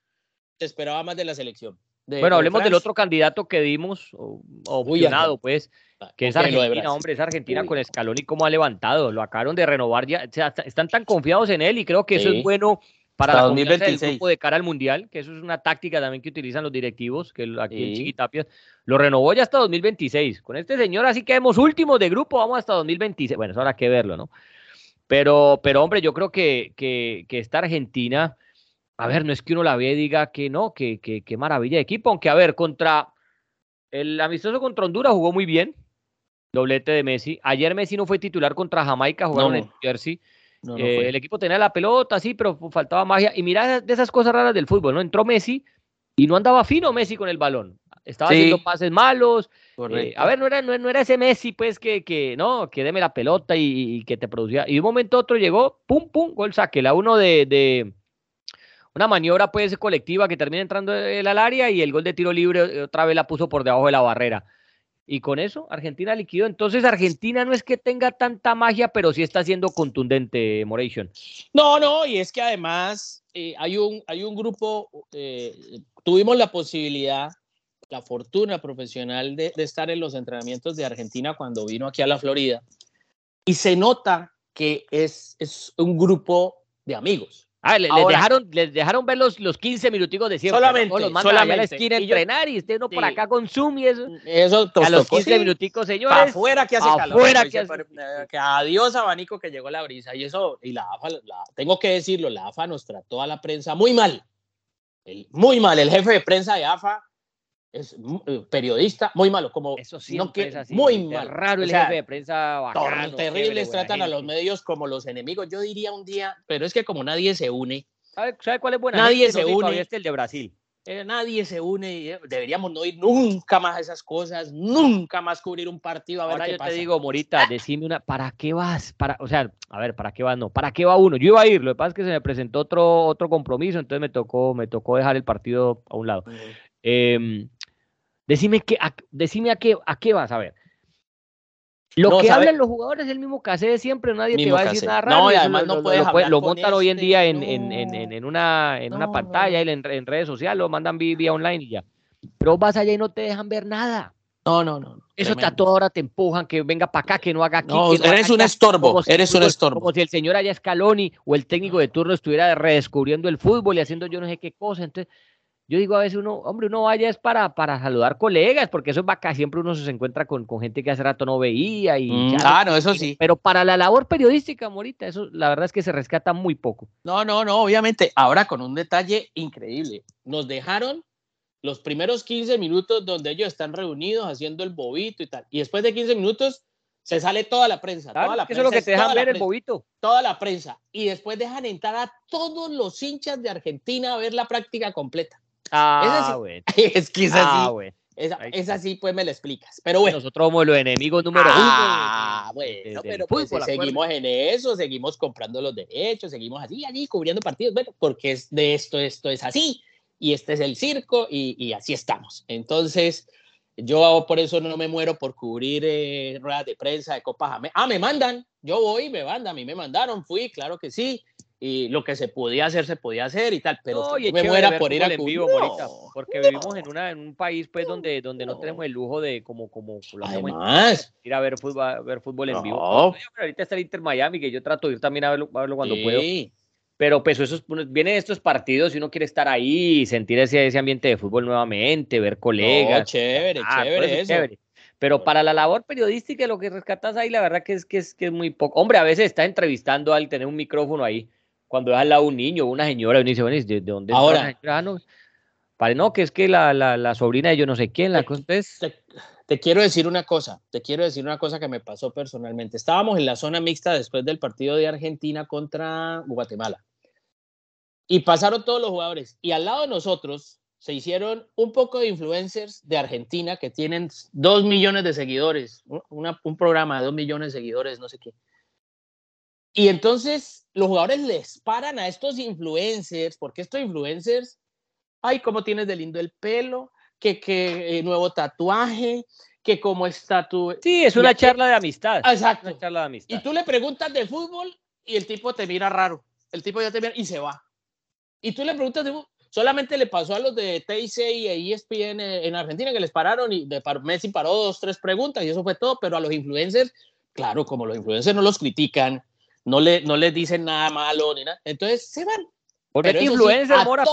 se esperaba más de la selección. Bueno, hablemos del otro candidato que dimos, opcionado, pues, Ah, que es Argentina, hombre, es Argentina con Scaloni cómo ha levantado, lo acabaron de renovar ya, están tan confiados en él y creo que eso es bueno para la 2026. del grupo de cara al Mundial, que eso es una táctica también que utilizan los directivos, que aquí en Chiquitapias lo renovó ya hasta 2026. Con este señor así que hemos últimos de grupo, vamos hasta 2026. Bueno, eso habrá que verlo, ¿no? Pero, pero hombre, yo creo que, que, que esta Argentina, a ver, no es que uno la vea y diga que no, que, que, que maravilla de equipo, aunque a ver, contra el amistoso contra Honduras jugó muy bien, doblete de Messi. Ayer Messi no fue titular contra Jamaica, jugaron en Jersey. Eh, el equipo tenía la pelota, sí, pero faltaba magia. Y mira de esas cosas raras del fútbol, ¿no? Entró Messi y no andaba fino Messi con el balón. Estaba haciendo pases malos. Eh, a ver, no era, no, era ese Messi, pues, que, que no, que deme la pelota y, que te producía. Y de un momento a otro llegó, pum, pum, gol saque. La uno de, de una maniobra, pues, colectiva que termina entrando el al área y el gol de tiro libre eh, otra vez la puso por debajo de la barrera. Y con eso Argentina liquidó. Entonces Argentina no es que tenga tanta magia, pero sí está siendo contundente, Moration. No, no, y es que además eh, hay, un, hay un grupo, eh, tuvimos la posibilidad, la fortuna profesional de, de, estar en los entrenamientos de Argentina cuando vino aquí a la Florida. Y se nota que es, es un grupo de amigos. Ah, le, les, dejaron, les dejaron ver los, los 15 minuticos de siempre. Solamente. ¿no? Los solamente. a la esquina a entrenar y usted no por acá con Zoom y eso. Eso A los 15 minuticos, señores. Afuera que hace afuera calor. Que hace... Eh, que adiós abanico que llegó la brisa. Y eso, y la AFA, la, tengo que decirlo, la AFA nos trató a la prensa muy mal. El, muy mal. El jefe de prensa de AFA es eh, periodista muy malo, como eso sí, no que, así, muy mal. raro el o sea, jefe de prensa bacano, terribles tratan a los medios como los enemigos. Yo diría un día, pero es que como nadie se une, ¿Sabe, ¿Sabe, cuál es buena? Nadie se une. Este el de Brasil. Eh, nadie se une. Eh, deberíamos no ir nunca más a esas cosas, nunca más cubrir un partido. A ver Ahora qué yo pasa. te digo, Morita, decime una, ¿para qué vas? Para, o sea, a ver, ¿para qué vas? No, ¿para qué va uno? Yo iba a ir, lo que pasa es que se me presentó otro, otro compromiso, entonces me tocó, me tocó dejar el partido a un lado. Uh -huh. eh, decime, que, a, decime a, qué, a qué vas, a ver. Lo no, que ¿sabe? hablan los jugadores es el mismo cassé de siempre, nadie te va a decir nada raro. No, y además lo, no puedes lo, lo montan este, hoy en día en, no. en, en, en, una, en una pantalla, en, en, redes sociales, lo mandan vía, online y ya. Pero vas allá y no te dejan ver nada. No, no, no. Eso a toda hora te empujan, que venga para acá, que no haga aquí. No, que no eres haga un acá, estorbo, si eres un estorbo. Como si el señor allá Scaloni o el técnico de turno estuviera redescubriendo el fútbol y haciendo yo no sé qué cosa. Entonces, yo digo a veces uno, hombre, uno vaya es para, para saludar colegas, porque eso es bacán, siempre uno se encuentra con, con gente que hace rato no veía y mm, ya, ah, no, eso sí. Pero para la labor periodística, Morita, eso la verdad es que se rescata muy poco. No, no, no, obviamente. Ahora con un detalle increíble. Nos dejaron los primeros 15 minutos donde ellos están reunidos haciendo el bobito y tal. Y después de 15 minutos se sale toda la prensa. Claro, toda la eso prensa es lo que te dejan ver el bobito. Toda la prensa. Y después dejan entrar a todos los hinchas de Argentina a ver la práctica completa. Ah, es, así, que es así. Ah, bueno. Es, es, así, pues me lo explicas. Pero bueno. Nosotros somos los enemigos número ah, uno. De, bueno, pero pues seguimos en eso, seguimos comprando los derechos, seguimos así, allí, cubriendo partidos, bueno, porque es de esto, esto es así, y este es el circo, y, y así estamos. Entonces, Yo por eso no me muero por cubrir eh, ruedas de prensa de Copa Ah, me mandan, yo voy, me mandan, a mí me mandaron, fui, claro que sí. Y lo que se podía hacer, se podía hacer y tal, pero no, me muera por ir a cubrir. Vivo, porque vivimos en, una, en un país pues donde, donde no, tenemos el lujo de como, como Además, ir a ver fútbol, ver fútbol en vivo. ahorita está el Inter Miami, que yo trato de ir también a verlo, cuando puedo. Pero pues eso vienen estos partidos y uno quiere estar ahí, sentir ese, ese ambiente de fútbol nuevamente, ver colegas. chévere, ah, chévere, eso. chévere. Pero para la labor periodística, lo que rescatas ahí, la verdad que es que es, que es muy poco. Hombre, a veces estás entrevistando al tener un micrófono ahí, cuando es al lado un niño o una señora, uno dice, bueno, ¿de, dónde Ahora, está no, para, no, que es que la, la, la, sobrina de yo no sé quién, la cosa es... Te, te, quiero decir una cosa, te quiero decir una cosa que me pasó personalmente. Estábamos en la zona mixta después del partido de Argentina contra Guatemala. Y pasaron todos los jugadores. Y al lado de nosotros se hicieron un poco de influencers de Argentina que tienen dos millones de seguidores, un programa de dos millones de seguidores, no sé qué. Y entonces los jugadores les paran a estos influencers, porque estos influencers, ay, cómo tienes de lindo el pelo, que, que eh, nuevo tatuaje, que como está tu... Sí, es una charla de amistad. Exacto. Una charla de amistad. Y tú le preguntas de fútbol y el tipo te mira raro. El tipo ya te mira y se va. Y tú le preguntas, solamente le pasó a los de TIC y ESPN en Argentina que les pararon y de Messi paró dos, tres preguntas y eso fue todo, pero a los influencers, claro, como los influencers no los critican, no, le, no les dicen nada malo ni nada, entonces se van. Porque qué influencer, Mora,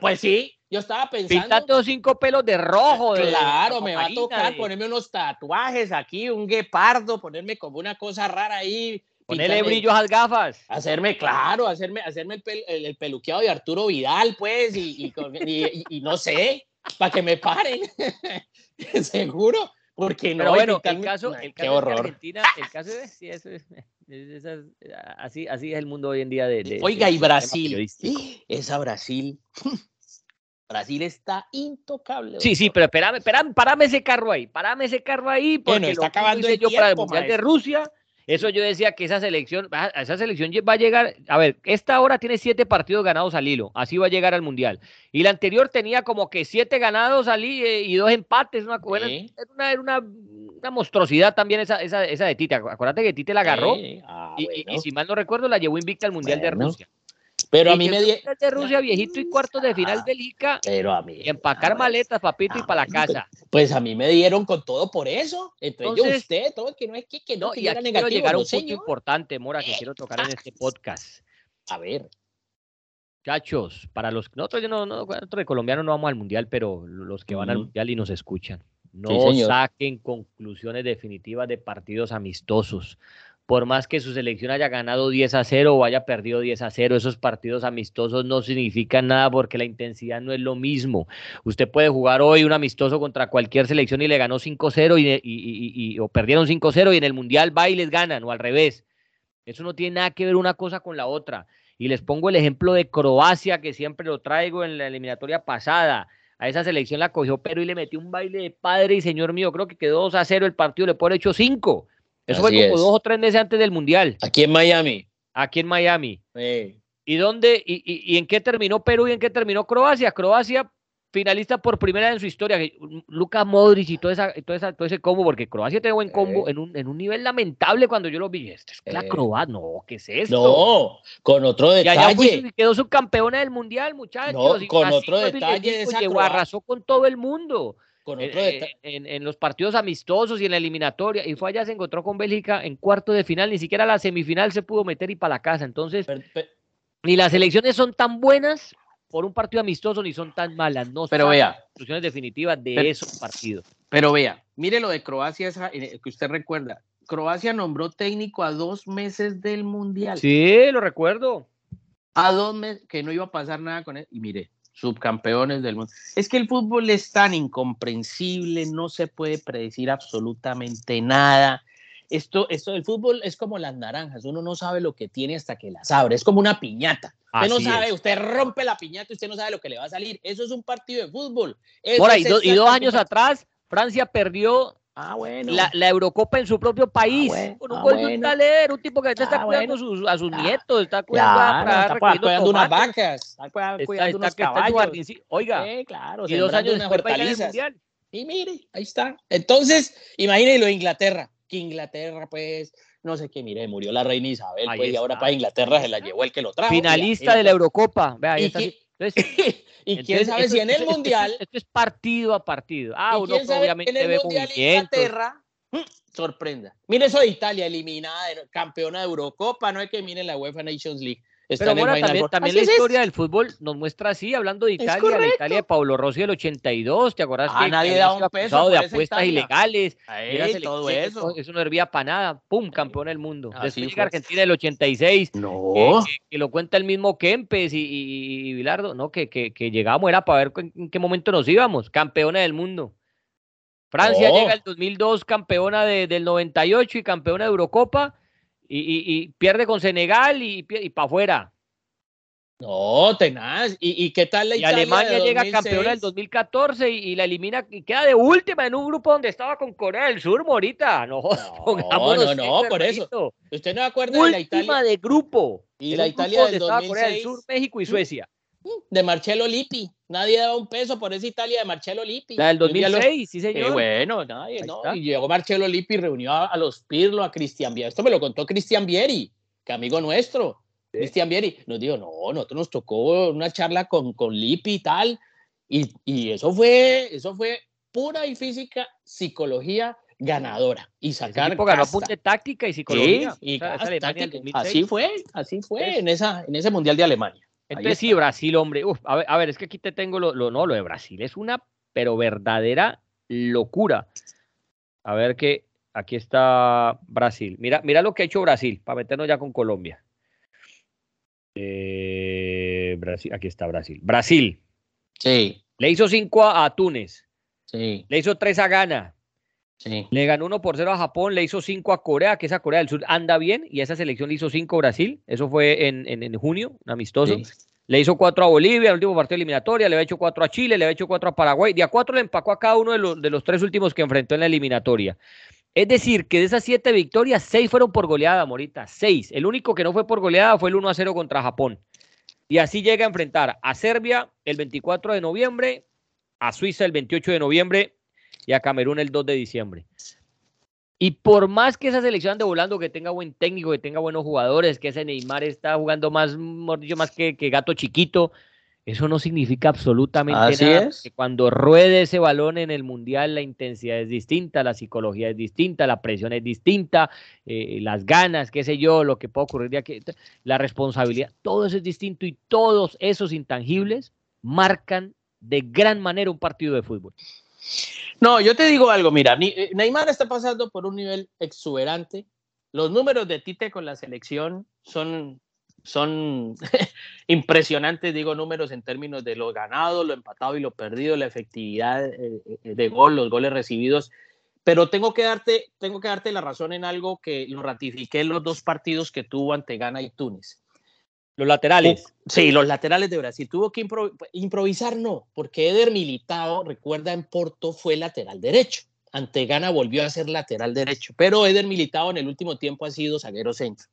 Pues sí, yo estaba pensando. Pintate cinco pelos de rojo. claro, me va a tocar ponerme unos tatuajes aquí, un guepardo, ponerme como una cosa rara ahí, Ponerle brillos a las gafas. Hacerme, claro, hacerme, hacerme el, el, peluqueado de Arturo Vidal, pues, y, y, y, no sé, para que me paren. Seguro. Porque no. Pero bueno, el caso, el caso de Argentina, el caso de, sí, eso es, así, así es el mundo hoy en día de. Oiga, y Brasil. Esa Brasil. Brasil está intocable. Sí, sí, pero espérame, espérame, parame ese carro ahí, parame ese carro ahí, porque bueno, está acabando el yo para el Mundial de Rusia eso yo decía que esa selección, esa selección va a llegar, a ver, esta hora tiene siete partidos ganados al hilo, así va a llegar al Mundial. Y la anterior tenía como que siete ganados al hilo eh, y dos empates, una, era una, una, monstruosidad también esa, esa, esa de Tite. Acuérdate que Tite la agarró ah, y, si mal no recuerdo la llevó invicta al Mundial de Rusia. Pero a mí me dieron. de Rusia, viejito y cuarto de final Bélgica. Pero a mí. Y empacar maletas, papito, y para la casa. Pues a mí me dieron con todo por eso. Entre yo, usted, todo, que no es que, que no, y aquí quiero llegar a un punto importante, Mora, que quiero tocar en este podcast. A ver. Muchachos, para los nosotros, yo no, nosotros de colombianos no vamos al mundial, pero los que van al mundial y nos escuchan, no saquen conclusiones definitivas de partidos amistosos por más que su selección haya ganado 10 a 0 o haya perdido 10 a 0, esos partidos amistosos no significan nada porque la intensidad no es lo mismo. Usted puede jugar hoy un amistoso contra cualquier selección y le ganó 5-0 y, y, o perdieron 5-0 y en el Mundial va y les ganan o al revés. Eso no tiene nada que ver una cosa con la otra. Y les pongo el ejemplo de Croacia, que siempre lo traigo en la eliminatoria pasada. A esa selección la cogió Pero y le metió un baile de padre y señor mío, creo que quedó 2 a 0 el partido, le pone hecho 5. Eso fue como dos o tres meses antes del Mundial. Aquí en Miami. Aquí en Miami. ¿Y dónde, y, y, en qué terminó Perú y en qué terminó Croacia? Croacia finalista por primera vez en su historia. Lucas Modric y todo, esa, todo, ese combo, porque Croacia tiene buen combo en, un, en un nivel lamentable cuando yo lo vi. Esto es la Croacia, no, ¿qué es esto? No, con otro detalle. Y quedó subcampeona del mundial, muchachos. No, con otro detalle. Llegó, arrasó con todo el mundo. Eh, eh, en, los partidos amistosos y en la eliminatoria, y fue allá, se encontró con Bélgica en cuarto de final, ni siquiera la semifinal se pudo meter y para la casa. Entonces, ni las elecciones son tan buenas por un partido amistoso, ni son tan malas. No pero vea, conclusiones definitivas de esos partidos. Pero vea, mire lo de Croacia, esa, eh, que usted recuerda. Croacia nombró técnico a dos meses del Mundial. Sí, lo recuerdo. A dos meses, que no iba a pasar nada con él. Y mire, subcampeones del mundo. Es que el fútbol es tan incomprensible, no se puede predecir absolutamente nada. Esto, esto del fútbol es como las naranjas, uno no sabe lo que tiene hasta que las abre, es como una piñata. Usted no sabe, usted rompe la piñata y usted no sabe lo que le va a salir. Eso es un partido de fútbol. Por ahí, y dos años atrás, Francia perdió Ah, bueno. La, la, Eurocopa en su propio país. Ah, con un ah, un tipo que está ah, cuidando sus, a sus nietos, está cuidando, está cuidando unas vacas, está cuidando unos caballos. Oiga, claro, y dos años después a al mundial. Y mire, ahí está. Entonces, imagínenlo, Inglaterra. Que Inglaterra, pues, no sé qué, mire, murió la reina Isabel, pues, y ahora para Inglaterra se la llevó el que lo trajo. Finalista de la Eurocopa. Vea, ahí y quién sabe si en el Mundial. Esto, es partido a partido. Ah, uno obviamente en el ve Mundial Inglaterra mm, sorprenda. Mire eso de Italia, eliminada, campeona de Eurocopa, no es que mire la UEFA Nations League. Pero bueno, también, también la historia del fútbol nos muestra así, hablando de Italia, la Italia de Paulo Rossi del 82, ¿te acuerdas? Ah, que nadie da un peso de apuestas ilegales, todo eso. eso no servía para nada, pum, campeón del mundo. Después llega Argentina del 86, no. que, lo cuenta el mismo Kempes y, y, Bilardo, ¿no? Que, que, que llegamos era para ver en qué momento nos íbamos, campeona del mundo. Francia llega el 2002 campeona de, del 98 y campeona de Eurocopa y, pierde con Senegal y, y para afuera. No, tenaz. ¿Y, qué tal la y Alemania llega campeona del 2014 y, la elimina y queda de última en un grupo donde estaba con Corea del Sur, Morita. No, no, no, no, por eso. ¿Usted no acuerda de la Italia? de grupo. Y la Italia del 2006. Corea del Sur, México y Suecia. De Marcello Lippi. Nadie daba un peso por esa Italia de Marcello Lippi. La del 2006, sí señor. bueno, nadie, no. Y llegó Marcello Lippi y reunió a, los Pirlo, a Cristian Vieri. Esto me lo contó Cristian Vieri, que amigo nuestro. Cristian Vieri nos dijo, no, nosotros nos tocó una charla con, con Lippi y tal. Y, y eso fue, eso fue pura y física psicología ganadora y sacar ganó apunte táctica y psicología y así fue así fue en esa en ese mundial de Alemania entonces sí, Brasil, hombre. a, ver, es que aquí te tengo lo, no, lo de Brasil. Es una, pero verdadera locura. A ver que aquí está Brasil. Mira, mira lo que ha hecho Brasil, para meternos ya con Colombia. Eh, Brasil, aquí está Brasil. Brasil. Sí. Le hizo cinco a, Túnez. Sí. Le hizo tres a Ghana. Sí. Le ganó uno por cero a Japón, le hizo cinco a Corea, que esa Corea del Sur anda bien, y esa selección le hizo cinco a Brasil, eso fue en, en, junio, un amistoso. Le hizo cuatro a Bolivia, el último partido eliminatoria, le había hecho cuatro a Chile, le había hecho cuatro a Paraguay, de a cuatro le empacó a cada uno de los, de los tres últimos que enfrentó en la eliminatoria. Es decir, que de esas siete victorias, seis fueron por goleada, Morita, seis. El único que no fue por goleada fue el 1 a 0 contra Japón. Y así llega a enfrentar a Serbia el 24 de noviembre, a Suiza el 28 de noviembre y a Camerún el 2 de diciembre. Y por más que esa selección ande volando, que tenga buen técnico, que tenga buenos jugadores, que ese Neymar está jugando más, más que, que gato chiquito, eso no significa absolutamente nada. Es. Cuando ruede ese balón en el mundial, la intensidad es distinta, la psicología es distinta, la presión es distinta, eh, las ganas, qué sé yo, lo que puede ocurrir de aquí, la responsabilidad, todo eso es distinto y todos esos intangibles marcan de gran manera un partido de fútbol. No, yo te digo algo, mira, eh, Neymar está pasando por un nivel exuberante. Los números de Tite con la selección son, son impresionantes, digo números en términos de lo ganado, lo empatado y lo perdido, la efectividad eh, eh, de gol, los goles recibidos. Pero tengo que, darte, tengo que darte la razón en algo que lo ratifiqué en los dos partidos que tuvo ante Ghana y Túnez. Los laterales. Sí, los laterales de Brasil. Tuvo que improvisar, no, porque Eder Militao, recuerda, en Porto fue lateral derecho. Ante Gana volvió a ser lateral derecho, pero Eder Militao en el último tiempo ha sido zaguero centro.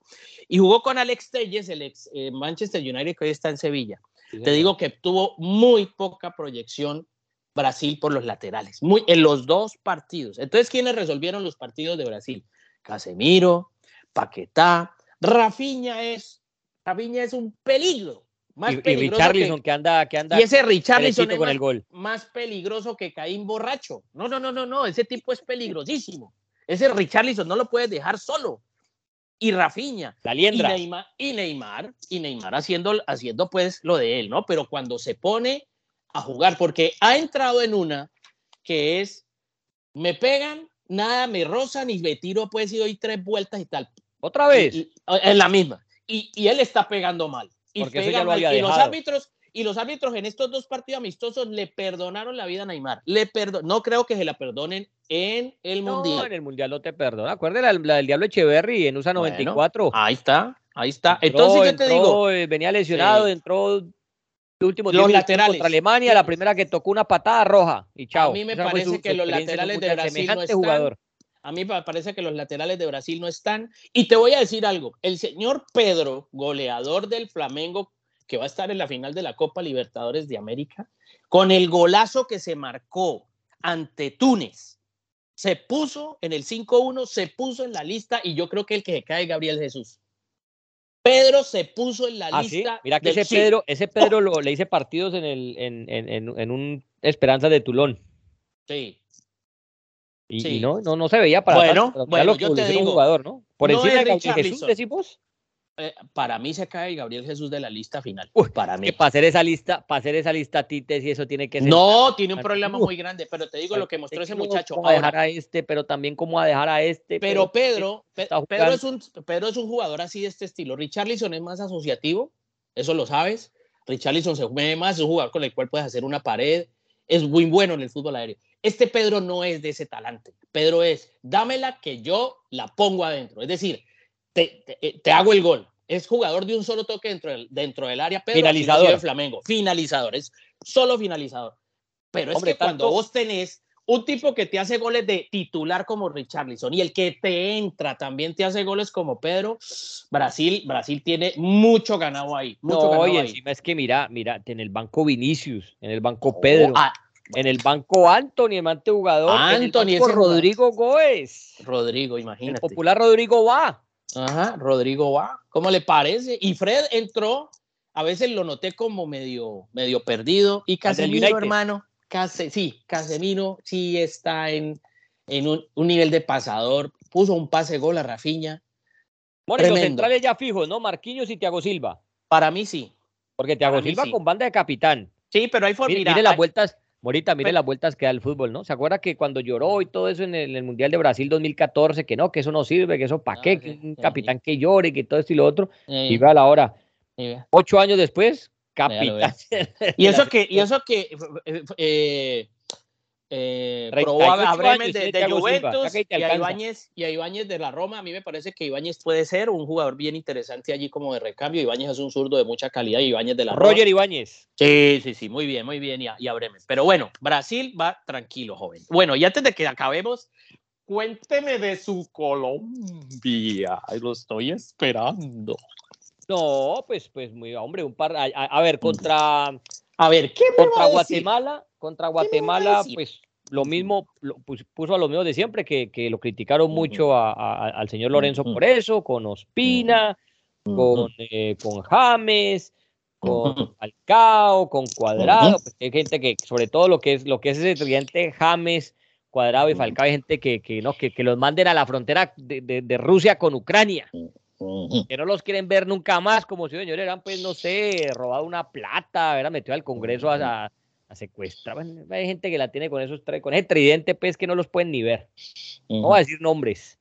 Y jugó con Alex Telles, el ex eh, Manchester United que hoy está en Sevilla. Te digo que tuvo muy poca proyección Brasil por los laterales, muy, en los dos partidos. Entonces, ¿quiénes resolvieron los partidos de Brasil? Casemiro, Paquetá, Rafinha es Rafinha es un peligro. Más y, Richarlison que, anda, que anda. Y ese Richarlison es con más, el gol. más peligroso que Caín borracho. No, no, no, no, no. Ese tipo es peligrosísimo. Ese Richarlison no lo puedes dejar solo. Y Rafinha. La liendra. Y Neymar, y Neymar, y Neymar haciendo, haciendo pues lo de él, ¿no? Pero cuando se pone a jugar, porque ha entrado en una que es, me pegan, nada me rozan y me tiro pues y doy tres vueltas y tal. Otra vez. en la misma y, él está pegando mal. Y, los árbitros y los árbitros en estos dos partidos amistosos le perdonaron la vida a Neymar. Le no creo que se la perdonen en el Mundial. No, en el Mundial no te perdona. Acuérdate la, del Diablo Echeverry en USA 94. ahí está, ahí está. Entonces yo te digo. Eh, venía lesionado, entró el último los laterales contra Alemania, la primera que tocó una patada roja y chao. A mí me parece que los laterales de Brasil no están, jugador. A mí me parece que los laterales de Brasil no están. Y te voy a decir algo. El señor Pedro, goleador del Flamengo, que va a estar en la final de la Copa Libertadores de América, con el golazo que se marcó ante Túnez. Se puso en el 5-1, se puso en la lista y yo creo que el que se cae es Gabriel Jesús. Pedro se puso en la ah, lista. Mira que ese Pedro, ese Pedro lo, le hice partidos en el en, en, en, un Esperanza de Tulón. Sí. Y, no, no, no se veía para bueno, bueno, yo te digo, un jugador, ¿no? Por encima de Gabriel Jesús, decimos. Eh, para mí se cae Gabriel Jesús de la lista final. para mí. Que para hacer esa lista, para hacer esa lista Tites y eso tiene que ser. No, tiene un problema muy grande, pero te digo lo que mostró ese muchacho. Cómo a dejar a este, pero también cómo a dejar a este. Pero, Pedro, Pedro es, un, Pedro es un jugador así de este estilo. Richarlison es más asociativo, eso lo sabes. Richarlison se mueve más, es un jugador con el cual puedes hacer una pared, es muy bueno en el fútbol aéreo. Este Pedro no es de ese talante. Pedro es, dámela que yo la pongo adentro. Es decir, te, te, te hago el gol es jugador de un solo toque dentro del, dentro del área, pero finalizador. De Flamengo, finalizador, es solo finalizador. Pero es que cuando vos tenés un tipo que te hace goles de titular como Richarlison y el que te entra también te hace goles como Pedro, Brasil, Brasil tiene mucho ganado ahí. Mucho no, y encima es que mira, mira, en el banco Vinicius, en el banco Pedro. Ah, en el banco Anthony, el mante jugador. Anthony, en el Rodrigo Góez. Rodrigo, imagínate. El popular Rodrigo va. Ajá, Rodrigo va. ¿Cómo le parece? Y Fred entró, a veces lo noté como medio, medio perdido. Y Casemiro, hermano, Case, sí, Casemiro sí está en, en un, nivel de pasador. Puso un pase gol a Rafiña. Bueno, los centrales ya fijos, ¿no? Marquinhos y Thiago Silva. Para mí sí. Porque Thiago Silva con banda de capitán. Sí, pero hay forma. Mire, las vueltas, Morita, mire las vueltas que da el fútbol, ¿no? ¿Se acuerda que cuando lloró y todo eso en el, Mundial de Brasil 2014, que no, que eso no sirve, que eso para qué, que un capitán que llore, que todo esto y lo otro, y a la hora. Ocho años después, capitán. Y eso que, y eso que eh, eh probó a, Bremen de, Juventus y a, Ibáñez, y a Ibáñez de la Roma. A mí me parece que Ibáñez puede ser un jugador bien interesante allí como de recambio. Ibáñez es un zurdo de mucha calidad Ibáñez de la Roger Roma. Ibáñez. Sí, sí, sí, muy bien, muy bien. Y a, y a, Bremen. Pero bueno, Brasil va tranquilo, joven. Bueno, y antes de que acabemos, cuénteme de su Colombia. Lo estoy esperando. No, pues, pues, muy, hombre, un par. A, ver, contra. A ver, ¿qué Contra Guatemala contra Guatemala, pues lo mismo, pues, puso a lo mismo de siempre, que, lo criticaron mucho al señor Lorenzo por eso, con Ospina, con, eh, con James, con Falcao, con Cuadrado, pues, hay gente que, sobre todo lo que es, lo que es ese tridente James, Cuadrado y Falcao, hay gente que, que, ¿no? que, los manden a la frontera de, Rusia con Ucrania. Que no los quieren ver nunca más, como si señores eran, pues, no sé, robado una plata, era metido al Congreso a, la secuestraban. Hay gente que la tiene con esos con ese tridente, pues que no los pueden ni ver. No voy a decir nombres.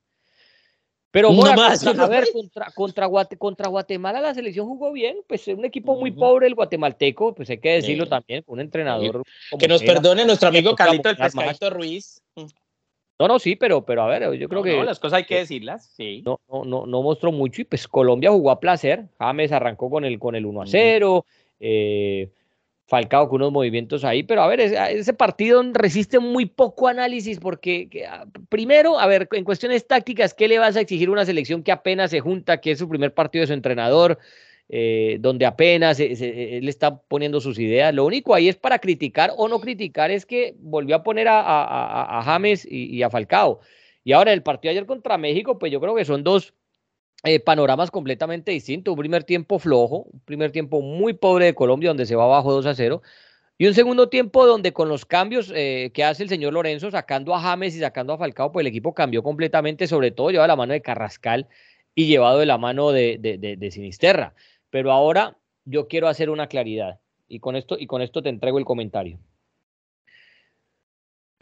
Pero bueno, a ver, contra, contra, contra, Guatemala la selección jugó bien, pues es un equipo muy pobre el guatemalteco, pues hay que decirlo también, un entrenador. Que nos perdone nuestro amigo Carlito el Pescadito Ruiz. No, no, sí, pero, pero a ver, yo creo que. No, las cosas hay que decirlas, sí. No, no, no, no mostró mucho y pues Colombia jugó a placer. James arrancó con el, con el 1 a 0. Eh, Falcao con unos movimientos ahí, pero a ver, ese, partido resiste muy poco análisis porque ah, primero, a ver, en cuestiones tácticas, ¿qué le vas a exigir una selección que apenas se junta, que es su primer partido de su entrenador, eh, donde apenas él está poniendo sus ideas? Lo único ahí es para criticar o no criticar es que volvió a poner a, James y, y a Falcao. Y ahora el partido ayer contra México, pues yo creo que son dos eh, panoramas completamente distintos. Un primer tiempo flojo, un primer tiempo muy pobre de Colombia, donde se va abajo 2 a 0. Y un segundo tiempo donde con los cambios eh, que hace el señor Lorenzo, sacando a James y sacando a Falcao, pues el equipo cambió completamente, sobre todo llevado la mano de Carrascal y llevado de la mano de, de, de Sinisterra. Pero ahora yo quiero hacer una claridad y con esto, y con esto te entrego el comentario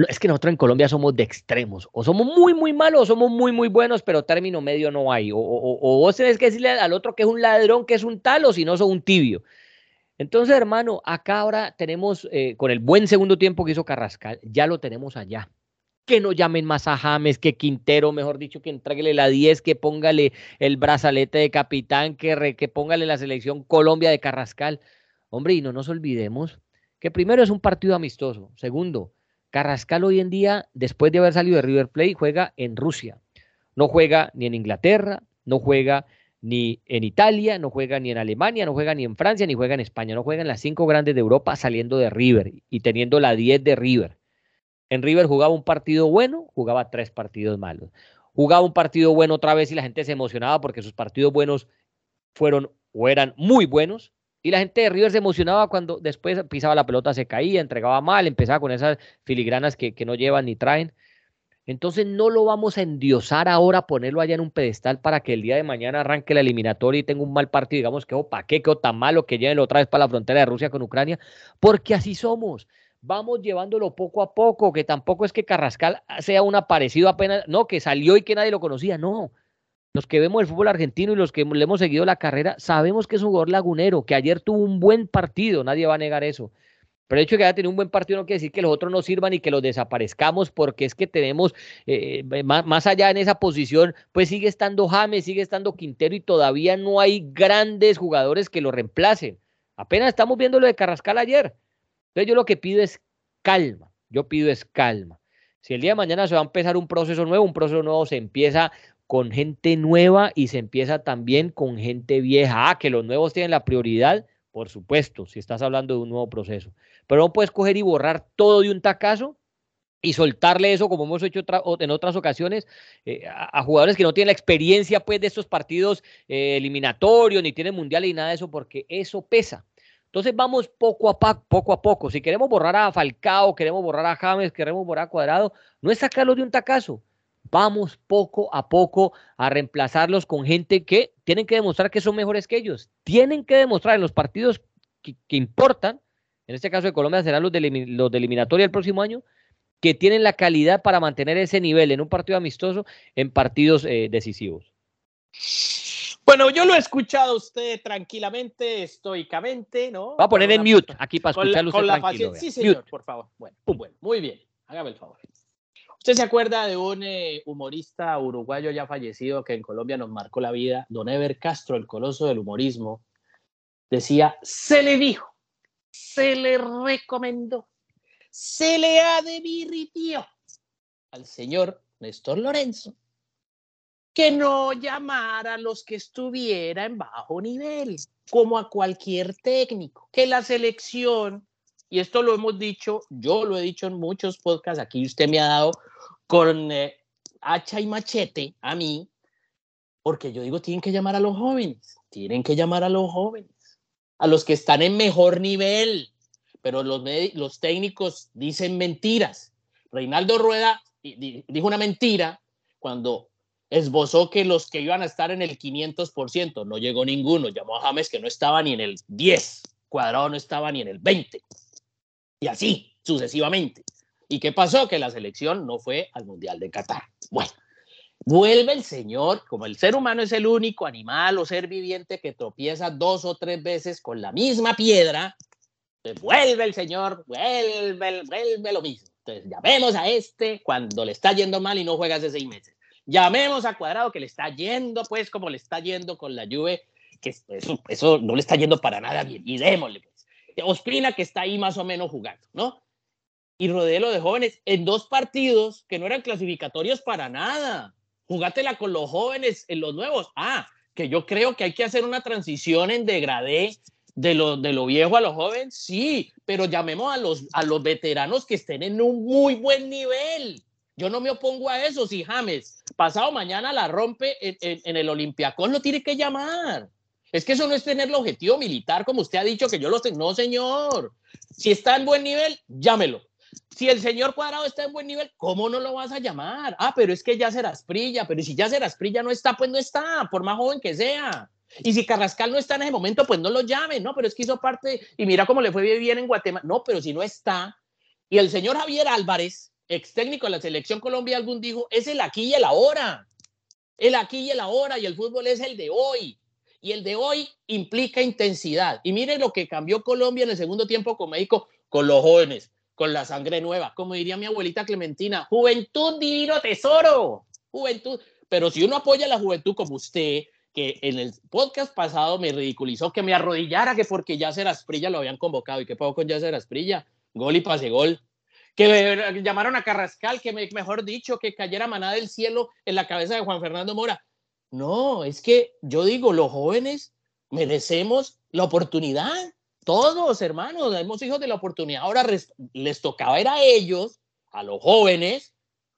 es que nosotros en Colombia somos de extremos. O somos muy, muy malos o somos muy, muy buenos, pero término medio no hay. O, vos tenés que decirle al otro que es un ladrón, que es un tal, o si no, son un tibio. Entonces, hermano, acá ahora tenemos, eh, con el buen segundo tiempo que hizo Carrascal, ya lo tenemos allá. Que no llamen más a James, que Quintero, mejor dicho, que entreguele la 10, que póngale el brazalete de capitán, que, que póngale la selección Colombia de Carrascal. Hombre, y no nos olvidemos que primero es un partido amistoso. Segundo, Carrascal hoy en día, después de haber salido de River Plate, juega en Rusia. No juega ni en Inglaterra, no juega ni en Italia, no juega ni en Alemania, no juega ni en Francia, ni juega en España. No juega en las cinco grandes de Europa saliendo de River y teniendo la 10 de River. En River jugaba un partido bueno, jugaba tres partidos malos. Jugaba un partido bueno otra vez y la gente se emocionaba porque sus partidos buenos fueron o eran muy buenos. Y la gente de River se emocionaba cuando después pisaba la pelota, se caía, entregaba mal, empezaba con esas filigranas que, que no llevan ni traen. Entonces no lo vamos a endiosar ahora, ponerlo allá en un pedestal para que el día de mañana arranque la eliminatoria y tenga un mal partido, digamos que, oh, ¿para qué? quedó tan malo que lleven otra vez para la frontera de Rusia con Ucrania, porque así somos. Vamos llevándolo poco a poco, que tampoco es que Carrascal sea un aparecido apenas, no, que salió y que nadie lo conocía, no. Los que vemos el fútbol argentino y los que le hemos seguido la carrera, sabemos que es un jugador lagunero, que ayer tuvo un buen partido, nadie va a negar eso pero el hecho de que haya tenido un buen partido no quiere decir que los otros no sirvan y que los desaparezcamos, porque es que tenemos, eh, más, allá en esa posición, pues sigue estando James, sigue estando Quintero y todavía no hay grandes jugadores que lo reemplacen. Apenas estamos viendo lo de Carrascal ayer. Entonces yo lo que pido es calma, yo pido es calma. Si el día de mañana se va a empezar un proceso nuevo, un proceso nuevo se empieza con gente nueva y se empieza también con gente vieja. Ah, que los nuevos tienen la prioridad, por supuesto, si estás hablando de un nuevo proceso. Pero no puedes coger y borrar todo de un tacazo y soltarle eso, como hemos hecho en otras ocasiones, eh, a, jugadores que no tienen la experiencia pues, de estos partidos eh, eliminatorios, ni tienen mundiales y nada de eso, porque eso pesa. Entonces vamos poco a poco a poco. Si queremos borrar a Falcao, queremos borrar a James, queremos borrar a Cuadrado, no es sacarlo de un tacazo. Vamos poco a poco a reemplazarlos con gente que tienen que demostrar que son mejores que ellos. Tienen que demostrar en los partidos que, importan, en este caso de Colombia serán los de, los de eliminatoria el próximo año, que tienen la calidad para mantener ese nivel en un partido amistoso en partidos eh, decisivos. Bueno, yo lo he escuchado usted tranquilamente, estoicamente, ¿no? Va a poner en mute aquí para escucharlo usted tranquilo. Sí, señor, por favor. Bueno, bueno, muy bien. Hágame el favor. ¿Usted se acuerda de un eh, humorista uruguayo ya fallecido que en Colombia nos marcó la vida? Don Ever Castro, el coloso del humorismo, decía, se le dijo, se le recomendó, se le advirtió al señor Néstor Lorenzo que no llamara a los que estuviera en bajo nivel, como a cualquier técnico, que la selección y esto lo hemos dicho, yo lo he dicho en muchos podcasts, aquí usted me ha dado con eh, hacha y machete a mí, porque yo digo, tienen que llamar a los jóvenes, tienen que llamar a los jóvenes, a los que están en mejor nivel, pero los, los técnicos dicen mentiras. Reinaldo Rueda dijo una mentira cuando esbozó que los que iban a estar en el 500%, no llegó ninguno, llamó a James que no estaba ni en el 10, Cuadrado no estaba ni en el 20. Y así, sucesivamente. ¿Y qué pasó? Que la selección no fue al Mundial de Qatar. Bueno, vuelve el Señor, como el ser humano es el único animal o ser viviente que tropieza dos o tres veces con la misma piedra, pues vuelve el Señor, vuelve, vuelve lo mismo. Entonces, llamemos a este cuando le está yendo mal y no juega hace seis meses. Llamemos a Cuadrado que le está yendo, pues, como le está yendo con la lluvia, que eso, eso no le está yendo para nada bien. Y démosle. Ospina que está ahí más o menos jugando, ¿no? Y rodelo de jóvenes en dos partidos que no eran clasificatorios para nada. Jugátela con los jóvenes en los nuevos. Ah, que yo creo que hay que hacer una transición en degradé de lo, de lo viejo a los jóvenes, sí, pero llamemos a los, a los veteranos que estén en un muy buen nivel. Yo no me opongo a eso. Si James pasado mañana la rompe en, el Olympiacos, lo tiene que llamar. Es que eso no es tener el objetivo militar, como usted ha dicho que yo lo tengo. No, señor. Si está en buen nivel, llámelo. Si el señor Cuadrado está en buen nivel, ¿cómo no lo vas a llamar? Ah, pero es que ya será Prilla, pero si ya será Prilla no está, pues no está, por más joven que sea. Y si Carrascal no está en ese momento, pues no lo llame, no, pero es que hizo parte y mira cómo le fue bien en Guatemala. No, pero si no está. Y el señor Javier Álvarez, ex técnico de la selección Colombia, algún dijo, es el aquí y el ahora. El aquí y el ahora y el fútbol es el de hoy. Y el de hoy implica intensidad. Y mire lo que cambió Colombia en el segundo tiempo con México, con los jóvenes, con la sangre nueva. Como diría mi abuelita Clementina, juventud divino tesoro. Juventud. Pero si uno apoya a la juventud como usted, que en el podcast pasado me ridiculizó que me arrodillara que porque ya Asprilla lo habían convocado. ¿Y qué pasó con Yacer Asprilla? Gol y pase gol. Que llamaron a Carrascal, que mejor dicho, que cayera manada del cielo en la cabeza de Juan Fernando Mora. No, es que yo digo, los jóvenes merecemos la oportunidad. Todos, hermanos, hemos hijos de la oportunidad. Ahora les tocaba era a ellos a los jóvenes,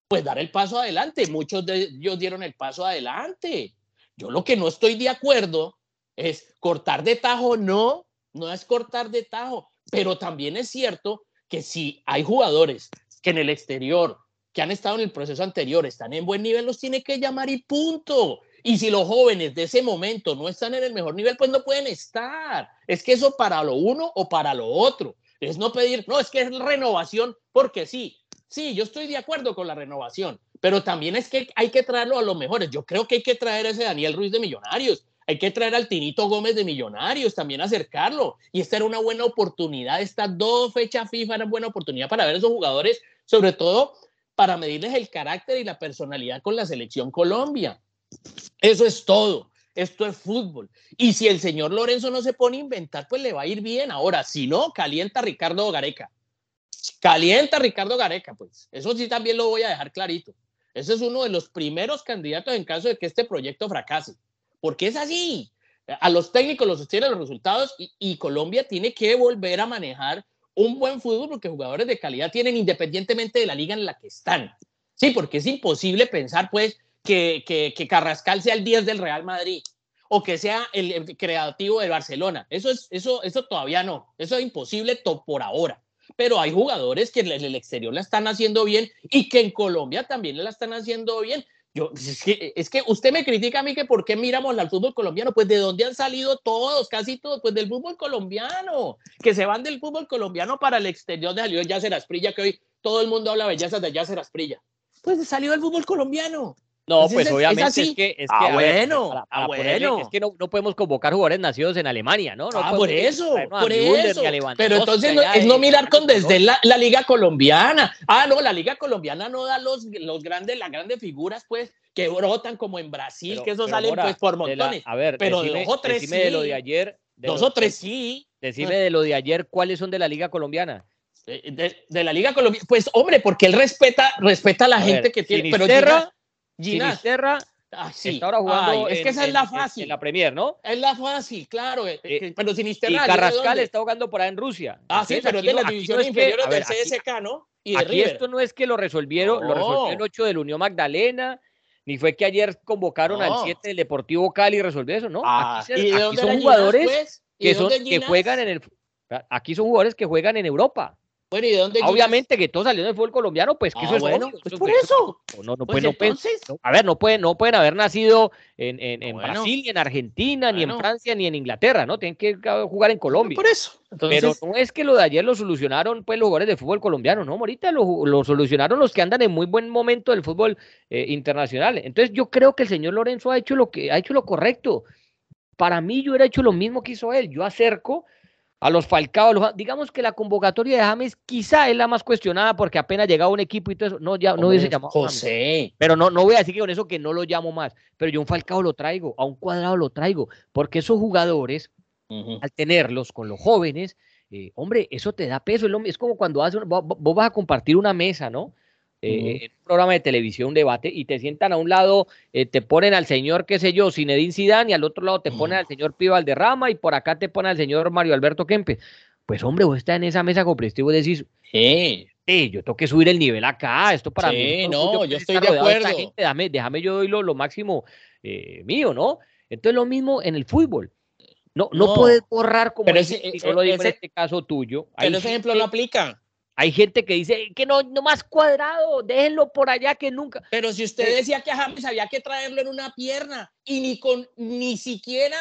pues dar el paso adelante. Muchos de ellos dieron el paso adelante. Yo lo que no estoy de acuerdo es cortar de tajo, no, no es cortar de tajo, pero también es cierto que si hay jugadores que en el exterior, que han estado en el proceso anterior, están en buen nivel, los tiene que llamar y punto. Y si los jóvenes de ese momento no están en el mejor nivel, pues no pueden estar. Es que eso para lo uno o para lo otro. Es no pedir, no, es que es renovación, porque sí, sí, yo estoy de acuerdo con la renovación, pero también es que hay que traerlo a los mejores. Yo creo que hay que traer a ese Daniel Ruiz de Millonarios, hay que traer al Tinito Gómez de Millonarios, también acercarlo. Y esta era una buena oportunidad, estas dos fechas FIFA eran buena oportunidad para ver a esos jugadores, sobre todo para medirles el carácter y la personalidad con la selección Colombia. Eso es todo. Esto es fútbol. Y si el señor Lorenzo no se pone a inventar, pues le va a ir bien. Ahora, si no, calienta Ricardo Gareca. Calienta Ricardo Gareca, pues. Eso sí también lo voy a dejar clarito. Ese es uno de los primeros candidatos en caso de que este proyecto fracase. Porque es así. A los técnicos los sostienen los resultados y, y Colombia tiene que volver a manejar un buen fútbol porque jugadores de calidad tienen independientemente de la liga en la que están. Sí, porque es imposible pensar, pues, que, que, Carrascal sea el 10 del Real Madrid o que sea el, creativo del Barcelona. Eso, es, eso, eso todavía no. Eso es imposible por ahora. Pero hay jugadores que en el exterior la están haciendo bien y que en Colombia también la están haciendo bien. Yo, es que, es que usted me critica a mí que por qué miramos al fútbol colombiano. Pues de dónde han salido todos, casi todos, pues del fútbol colombiano, que se van del fútbol colombiano para el exterior de salió Yacer Asprilla, que hoy todo el mundo habla bellezas de Yacer Asprilla. Pues salió del fútbol colombiano. No, pues obviamente es, que, es ah, que bueno, ah, bueno. es que no, no, podemos convocar jugadores nacidos en Alemania, ¿no? no ah, por eso, por eso. Pero entonces no, es no mirar con desde la, la, liga colombiana. Ah, no, la liga colombiana no da los, los grandes, las grandes figuras, pues, que brotan como en Brasil, que eso salen pues por montones. a ver, pero decime, dos o tres sí. de lo de ayer. dos o tres sí. Decime de lo de ayer, ¿cuáles son de la liga colombiana? De, de, la liga colombiana, pues hombre, porque él respeta, respeta a la gente que tiene. Pero Sinisterra ah, sí. está ahora jugando. es que esa es la fácil. En, la Premier, ¿no? Es la fácil, claro. Eh, pero Sinisterra. Y Carrascal está jugando por ahí en Rusia. Ah, sí, pero es de las divisiones inferiores del CSK, ¿no? Y aquí esto no es que lo resolvieron, lo resolvió el 8 del Unión Magdalena, ni fue que ayer convocaron al 7 del Deportivo Cali y resolvió eso, ¿no? Ah, aquí, son jugadores pues? que, son, que juegan en el. Aquí son jugadores que juegan en Europa. Bueno, ¿y de dónde Obviamente que todos salieron del fútbol colombiano, pues que eso es bueno. Pues por eso. No, no, pues, a ver, no pueden, no pueden haber nacido en, en, en Brasil, ni en Argentina, ni en Francia, ni en Inglaterra, ¿no? Tienen que jugar en Colombia. Por eso. Pero no es que lo de ayer lo solucionaron pues los jugadores de fútbol colombiano, no, ahorita lo, lo solucionaron los que andan en muy buen momento del fútbol eh, internacional. Entonces yo creo que el señor Lorenzo ha hecho lo que ha hecho lo correcto. Para mí yo hubiera hecho lo mismo que hizo él. Yo acerco a los Falcao, digamos que la convocatoria de James quizá es la más cuestionada porque apenas llegaba un equipo y todo eso, no, ya, no hubiese llamado José. Pero no, no voy a decir que con eso que no lo llamo más, pero yo un Falcao lo traigo, a un cuadrado lo traigo, porque esos jugadores, al tenerlos con los jóvenes, eh, hombre, eso te da peso, es, como cuando haces, vos, vas a compartir una mesa, ¿no? Eh, en un programa de televisión, un debate, y te sientan a un lado, eh, te ponen al señor, qué sé yo, Zinedine Zidane, y al otro lado te ponen al señor Pío Valderrama, y por acá te ponen al señor Mario Alberto Kempe. Pues hombre, vos estás en esa mesa con y vos decís, eh, yo tengo que subir el nivel acá, esto para mí. No, yo, estoy de acuerdo. déjame, déjame yo doy lo, máximo eh, mío, ¿no? Entonces lo mismo en el fútbol. No, no, puedes borrar como pero solo en este caso tuyo. Pero ese ejemplo no aplica. Hay gente que dice que no, no más cuadrado, déjenlo por allá que nunca. Pero si usted decía que a James había que traerlo en una pierna y ni con ni siquiera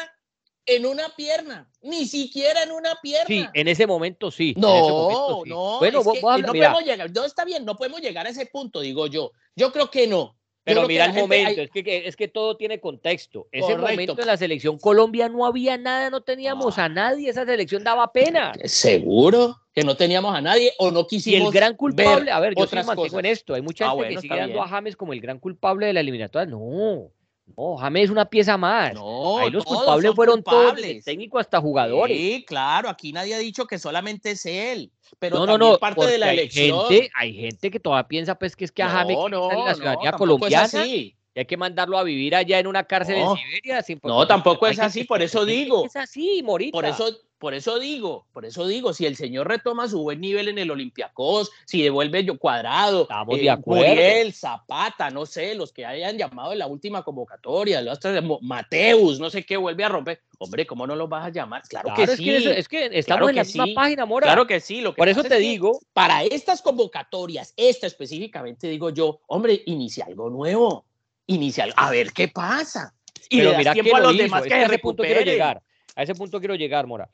en una pierna, ni siquiera en una pierna. Sí, en ese momento sí. No, no. Bueno, no podemos llegar, no está bien, no podemos llegar a ese punto, digo yo. Yo creo que no. Pero mira el momento, es, que, es que todo tiene contexto. Ese momento en la selección Colombia no había nada, no teníamos a nadie, esa selección daba pena. Seguro que no teníamos a nadie o no quisimos. Y el gran culpable, a ver, yo sí mantengo en esto. Hay mucha ah, gente que sigue dando a James como el gran culpable de la eliminatoria. No, no, James es una pieza más. No, Ahí los culpables fueron todos, técnico hasta jugadores. Sí, claro, aquí nadie ha dicho que solamente es él. Pero no, no, parte de la elección. Gente, hay gente que todavía piensa pues que es que a James no, en la ciudadanía colombiana y hay que mandarlo a vivir allá en una cárcel en Siberia. no, tampoco es así, por eso digo. Es así, Morita. Por eso, por eso digo, por eso digo, si el señor retoma su buen nivel en el Olympiacos, si devuelve yo cuadrado, Estamos de acuerdo. Muriel, Zapata, no sé, los que hayan llamado en la última convocatoria, los Mateus, no sé qué, vuelve a romper. Hombre, ¿cómo no los vas a llamar? Claro, que es sí. Que es que estamos Claro en la que misma sí. página, Mora. Claro que sí. Lo que Por eso te es que digo, Para estas convocatorias, esta específicamente, digo yo, hombre, inicia algo nuevo. Inicia algo. A ver qué pasa. Y pero le das mira tiempo que a lo los hizo, demás es que que a se ese punto quiero llegar. A ese punto quiero llegar, Mora.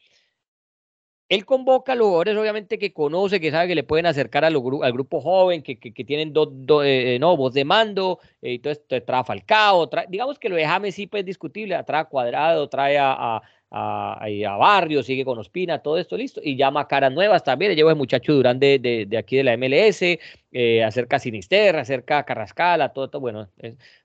Él convoca a los jugadores, obviamente, que conoce, que sabe que le pueden acercar a gru- al grupo joven, que, que- que tienen dos, dos, eh, no, voz de mando, eh, esto, trae a Falcao, trae- digamos que lo de James sí pues, es discutible, trae a Cuadrado, trae a, a, a Barrio, sigue con Ospina, todo esto listo, y llama caras nuevas también, le lleva el muchacho Durán de, de, aquí de la MLS, eh, acerca a Sinisterra, acerca a Carrascala, todo bueno,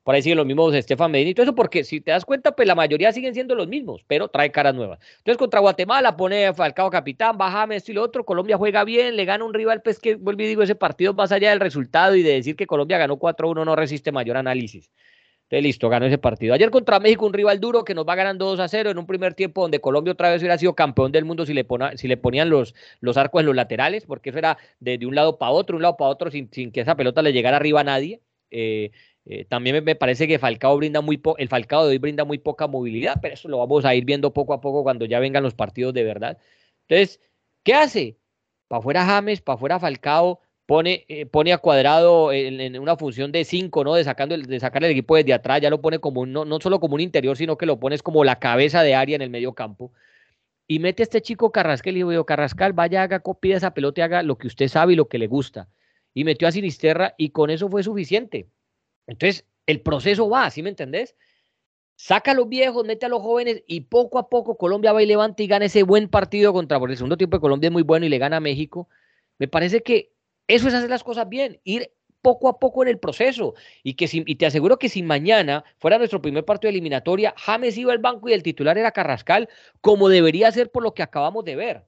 por ahí siguen los mismos Estefan Medina y todo eso, porque si te das cuenta, pues la mayoría siguen siendo los mismos, pero trae caras nuevas. Entonces contra Guatemala pone Falcao capitán, bájame esto y lo otro, Colombia juega bien, le gana un rival, pues que vuelvo y digo, ese partido más allá del resultado y de decir que Colombia ganó 4-1 no resiste mayor análisis. Entonces listo, ganó ese partido. Ayer contra México un rival duro que nos va ganando 2 a 0 en un primer tiempo donde Colombia otra vez hubiera sido campeón del mundo si le, si le ponían los, los arcos en los laterales, porque eso era de, un lado para otro, un lado para otro, sin, sin que esa pelota le llegara arriba a nadie. Eh, eh, también me, me parece que Falcao brinda muy po- el Falcao de hoy brinda muy poca movilidad, pero eso lo vamos a ir viendo poco a poco cuando ya vengan los partidos de verdad. Entonces, ¿qué hace? Para afuera James, para afuera Falcao, pone, eh, pone a cuadrado en, una función de 5, ¿no? De, sacando, el- de sacar el equipo desde atrás, ya lo pone como un- no, no solo como un interior, sino que lo pones como la cabeza de área en el medio campo. Y mete a este chico Carrascal y digo Carrascal, vaya, haga copia de esa pelota y haga lo que usted sabe y lo que le gusta. Y metió a Sinisterra y con eso fue suficiente. Entonces, el proceso va, ¿sí me entendés? Saca a los viejos, mete a los jóvenes y poco a poco Colombia va y levanta y gana ese buen partido contra, porque el segundo tiempo de Colombia es muy bueno y le gana a México. Me parece que eso es hacer las cosas bien, ir poco a poco en el proceso. Y, que si, y te aseguro que si mañana fuera nuestro primer partido de eliminatoria, James iba al banco y el titular era Carrascal, como debería ser por lo que acabamos de ver.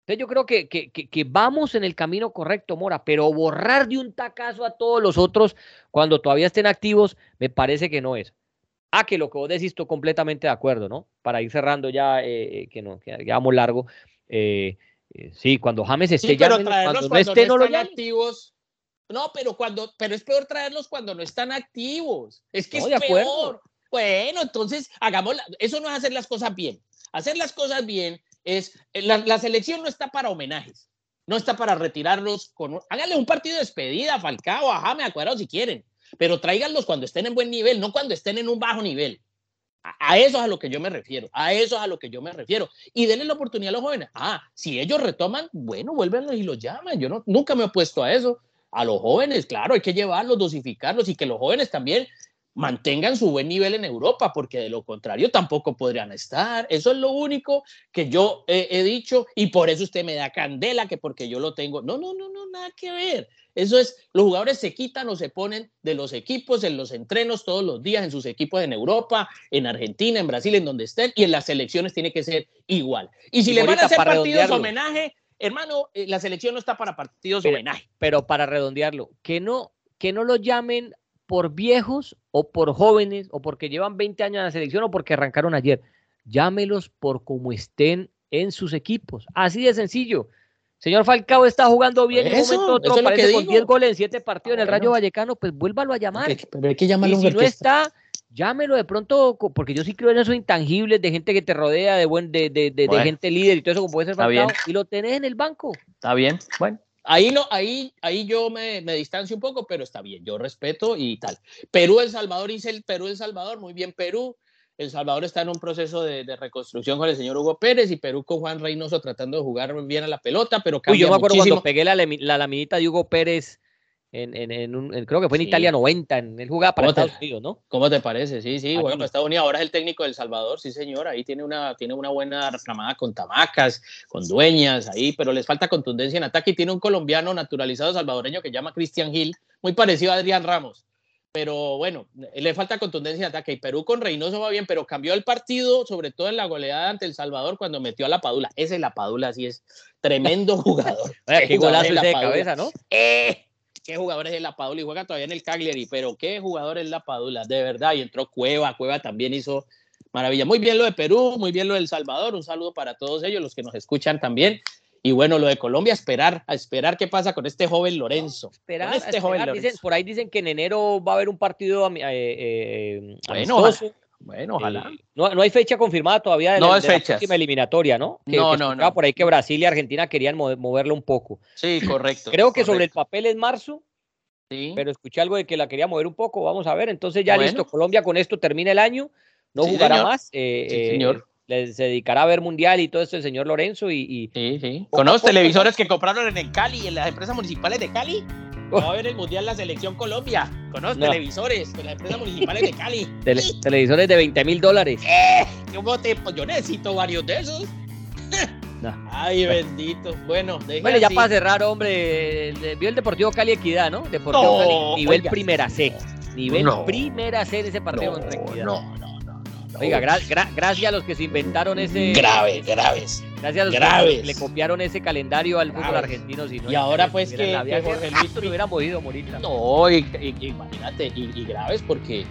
Entonces yo creo que, que, vamos en el camino correcto, Mora, pero borrar de un tacazo a todos los otros cuando todavía estén activos, me parece que no es. Ah, que lo que vos decís, estoy completamente de acuerdo, ¿no? Para ir cerrando ya, eh, que no, que ya vamos largo. Eh, eh, sí, cuando James esté Sí, pero traerlos cuando no esté, no no están activos. No, pero cuando, pero es peor traerlos cuando no están activos. Es que No, es de acuerdo. peor. Bueno, entonces hagamos, la- eso no es hacer las cosas bien. Hacer las cosas bien es, eh, la, la selección no está para homenajes, no está para retirarlos con, un- háganle un partido de despedida a Falcao, a James, a Cuadrado si quieren, pero tráiganlos cuando estén en buen nivel, no cuando estén en un bajo nivel. A, eso es a lo que yo me refiero, a eso es a lo que yo me refiero. Y denle la oportunidad a los jóvenes. Ah, si ellos retoman, bueno, vuélvenlos y los llaman. Yo no, nunca me he opuesto a eso. A los jóvenes, claro, hay que llevarlos, dosificarlos y que los jóvenes también mantengan su buen nivel en Europa, porque de lo contrario tampoco podrían estar. Eso es lo único que yo he, he dicho y por eso usted me da candela, que porque yo lo tengo. No, no, no, no, nada que ver. Eso es, los jugadores se quitan o se ponen de los equipos en los entrenos todos los días, en sus equipos en Europa, en Argentina, en Brasil, en donde estén, y en las selecciones tiene que ser igual. Y si Y le van a hacer partidos homenaje, hermano, eh, la selección no está para partidos Pero- homenaje. pero para redondearlo, que no, que no lo llamen por viejos o por jóvenes o porque llevan 20 años en la selección o porque arrancaron ayer. Llámelos por como estén en sus equipos. Así de sencillo. Señor Falcao está jugando bien en un momento otro, es aparece con digo. 10 goles en 7 partidos en el Bueno. Rayo Vallecano, pues vuélvalo a llamar. Pero hay que Y llamarlo si no está, llámelo de pronto, porque yo sí creo en esos intangibles de gente que te rodea, de, buen, de, de, de- de gente líder y todo eso, como puede ser Falcao, y lo tenés en el banco. Está bien, bueno. Ahí, no, ahí, ahí yo me, me distancio un poco, pero está bien, yo respeto y tal. Perú, El Salvador, hice el Perú, El Salvador, muy bien Perú. El Salvador está en un proceso de, de reconstrucción con el señor Hugo Pérez y Perú con Juan Reynoso tratando de jugar bien a la pelota, pero Uy, cambia yo me acuerdo muchísimo. cuando pegué la, la laminita de Hugo Pérez, en, en, en un, en- creo que fue en Sí. Italia 90, en, él jugaba para ¿Cómo te- Estados Unidos, ¿no? ¿Cómo te parece? Sí, sí, Aquí. bueno, Estados Unidos ahora es el técnico del Salvador, sí señor, ahí tiene una, tiene una buena reclamada con Tamacas, con Dueñas, ahí, pero les falta contundencia en ataque y tiene un colombiano naturalizado salvadoreño que se llama Cristian Gil, muy parecido a Adrián Ramos, pero bueno, le falta contundencia en ataque y Perú con Reynoso va bien, pero cambió el partido, sobre todo en la goleada ante El Salvador cuando metió a la Padula, ese la Padula sí es tremendo jugador. Oye, qué golazo es de cabeza, ¿no? ¡Eh! Qué jugador es la Padula y juega todavía en el Cagliari, pero qué jugador es la Padula, de verdad. Y entró Cueva, Cueva también hizo maravilla. Muy bien lo de Perú, muy bien lo de El Salvador. Un saludo para todos ellos, los que nos escuchan también. Y bueno, lo de Colombia, esperar, a esperar qué pasa con este joven Lorenzo. esperar, este joven por ahí dicen que en enero va a haber un partido eh, eh, bueno, bueno, ojalá. no, no, hay fecha confirmada todavía de, no la, de última eliminatoria, ¿no? no, no, no. Por ahí que Brasil y Argentina querían moverlo un poco. Sí, correcto. Creo que sobre el papel es marzo, sí. pero escuché algo de que la quería mover un poco. Vamos a ver. Entonces ya listo, Colombia con esto termina el año, no jugará más. Eh, sí, señor se dedicará a ver mundial y todo esto el señor Lorenzo y... sí, sí. Con los televisores que compraron en el Cali, en las empresas municipales de Cali, va a ver el mundial la selección Colombia. Con los televisores de las empresas municipales de Cali. televisores de 20 mil dólares. ¡Eh! Yo necesito varios de esos. Ay, bendito. Bueno, bueno ya para cerrar, hombre, vio el Deportivo Cali Equidad, ¿no? Deportivo Cali, nivel primera C. Nivel primera C de ese partido no, Equidad. No, no, Oiga, gracias a los que se inventaron ese. Graves, graves. Gracias a los que le copiaron ese calendario al fútbol argentino. y ahora, pues, que, Jorge Luis no hubiera podido morir. No, imagínate, y, graves porque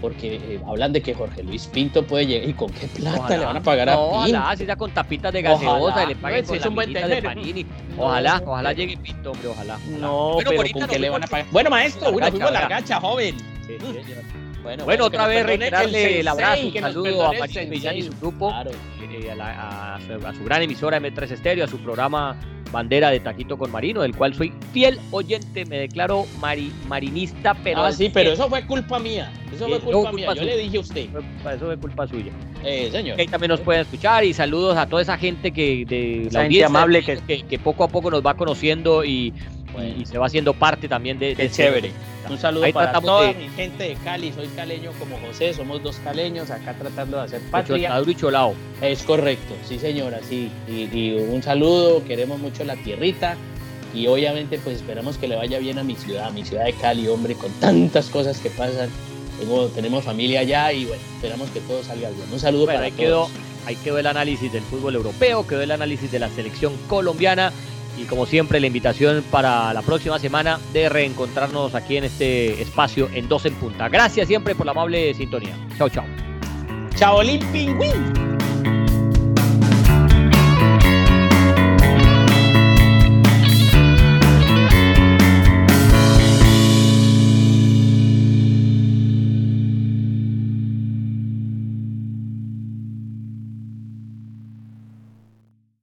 porque eh, hablan de que Jorge Luis Pinto puede llegar y con qué plata le van a pagar a Pinto. Ojalá, si ya con tapitas de gaseosa y le paguen con la buen de Panini. Ojalá, ojalá llegue Pinto, hombre, ojalá. No, pero, ¿con qué le van a pagar? Bueno, maestro, una fútbol la gacha, joven. Sí, sí, bueno, otra vez reiterarle el, abrazo, un saludo a Marín Millán y su grupo, eh, a, su, gran emisora M3 Estéreo, a su programa Bandera de Taquito con Marino, del cual soy fiel oyente, me declaro marinista, pero... Ah, sí, pero eso fue culpa mía, eso fue culpa, mía, yo le dije a usted. Eso fue culpa suya. Eh, señor. ahí también nos pueden escuchar y saludos a toda esa gente que de la audiencia amable que, que, poco a poco nos va conociendo y, y, se va haciendo parte también de, de chévere. Un saludo para toda mi gente de Cali. Soy caleño como José, somos dos caleños acá tratando de hacer patria. y Cholao. Es correcto, sí señora, sí. Y, un saludo, queremos mucho la tierrita y obviamente pues esperamos que le vaya bien a mi ciudad, a mi ciudad de Cali, hombre, con tantas cosas que pasan. tenemos familia allá y bueno, esperamos que todo salga bien. Un saludo para ahí todos. Quedó, ahí quedó el análisis del fútbol europeo, quedó el análisis de la selección colombiana y como siempre la invitación para la próxima semana de reencontrarnos aquí en este espacio en Dos en Punta. Gracias siempre por la amable sintonía. Chao, chao. Chao, Pingüín.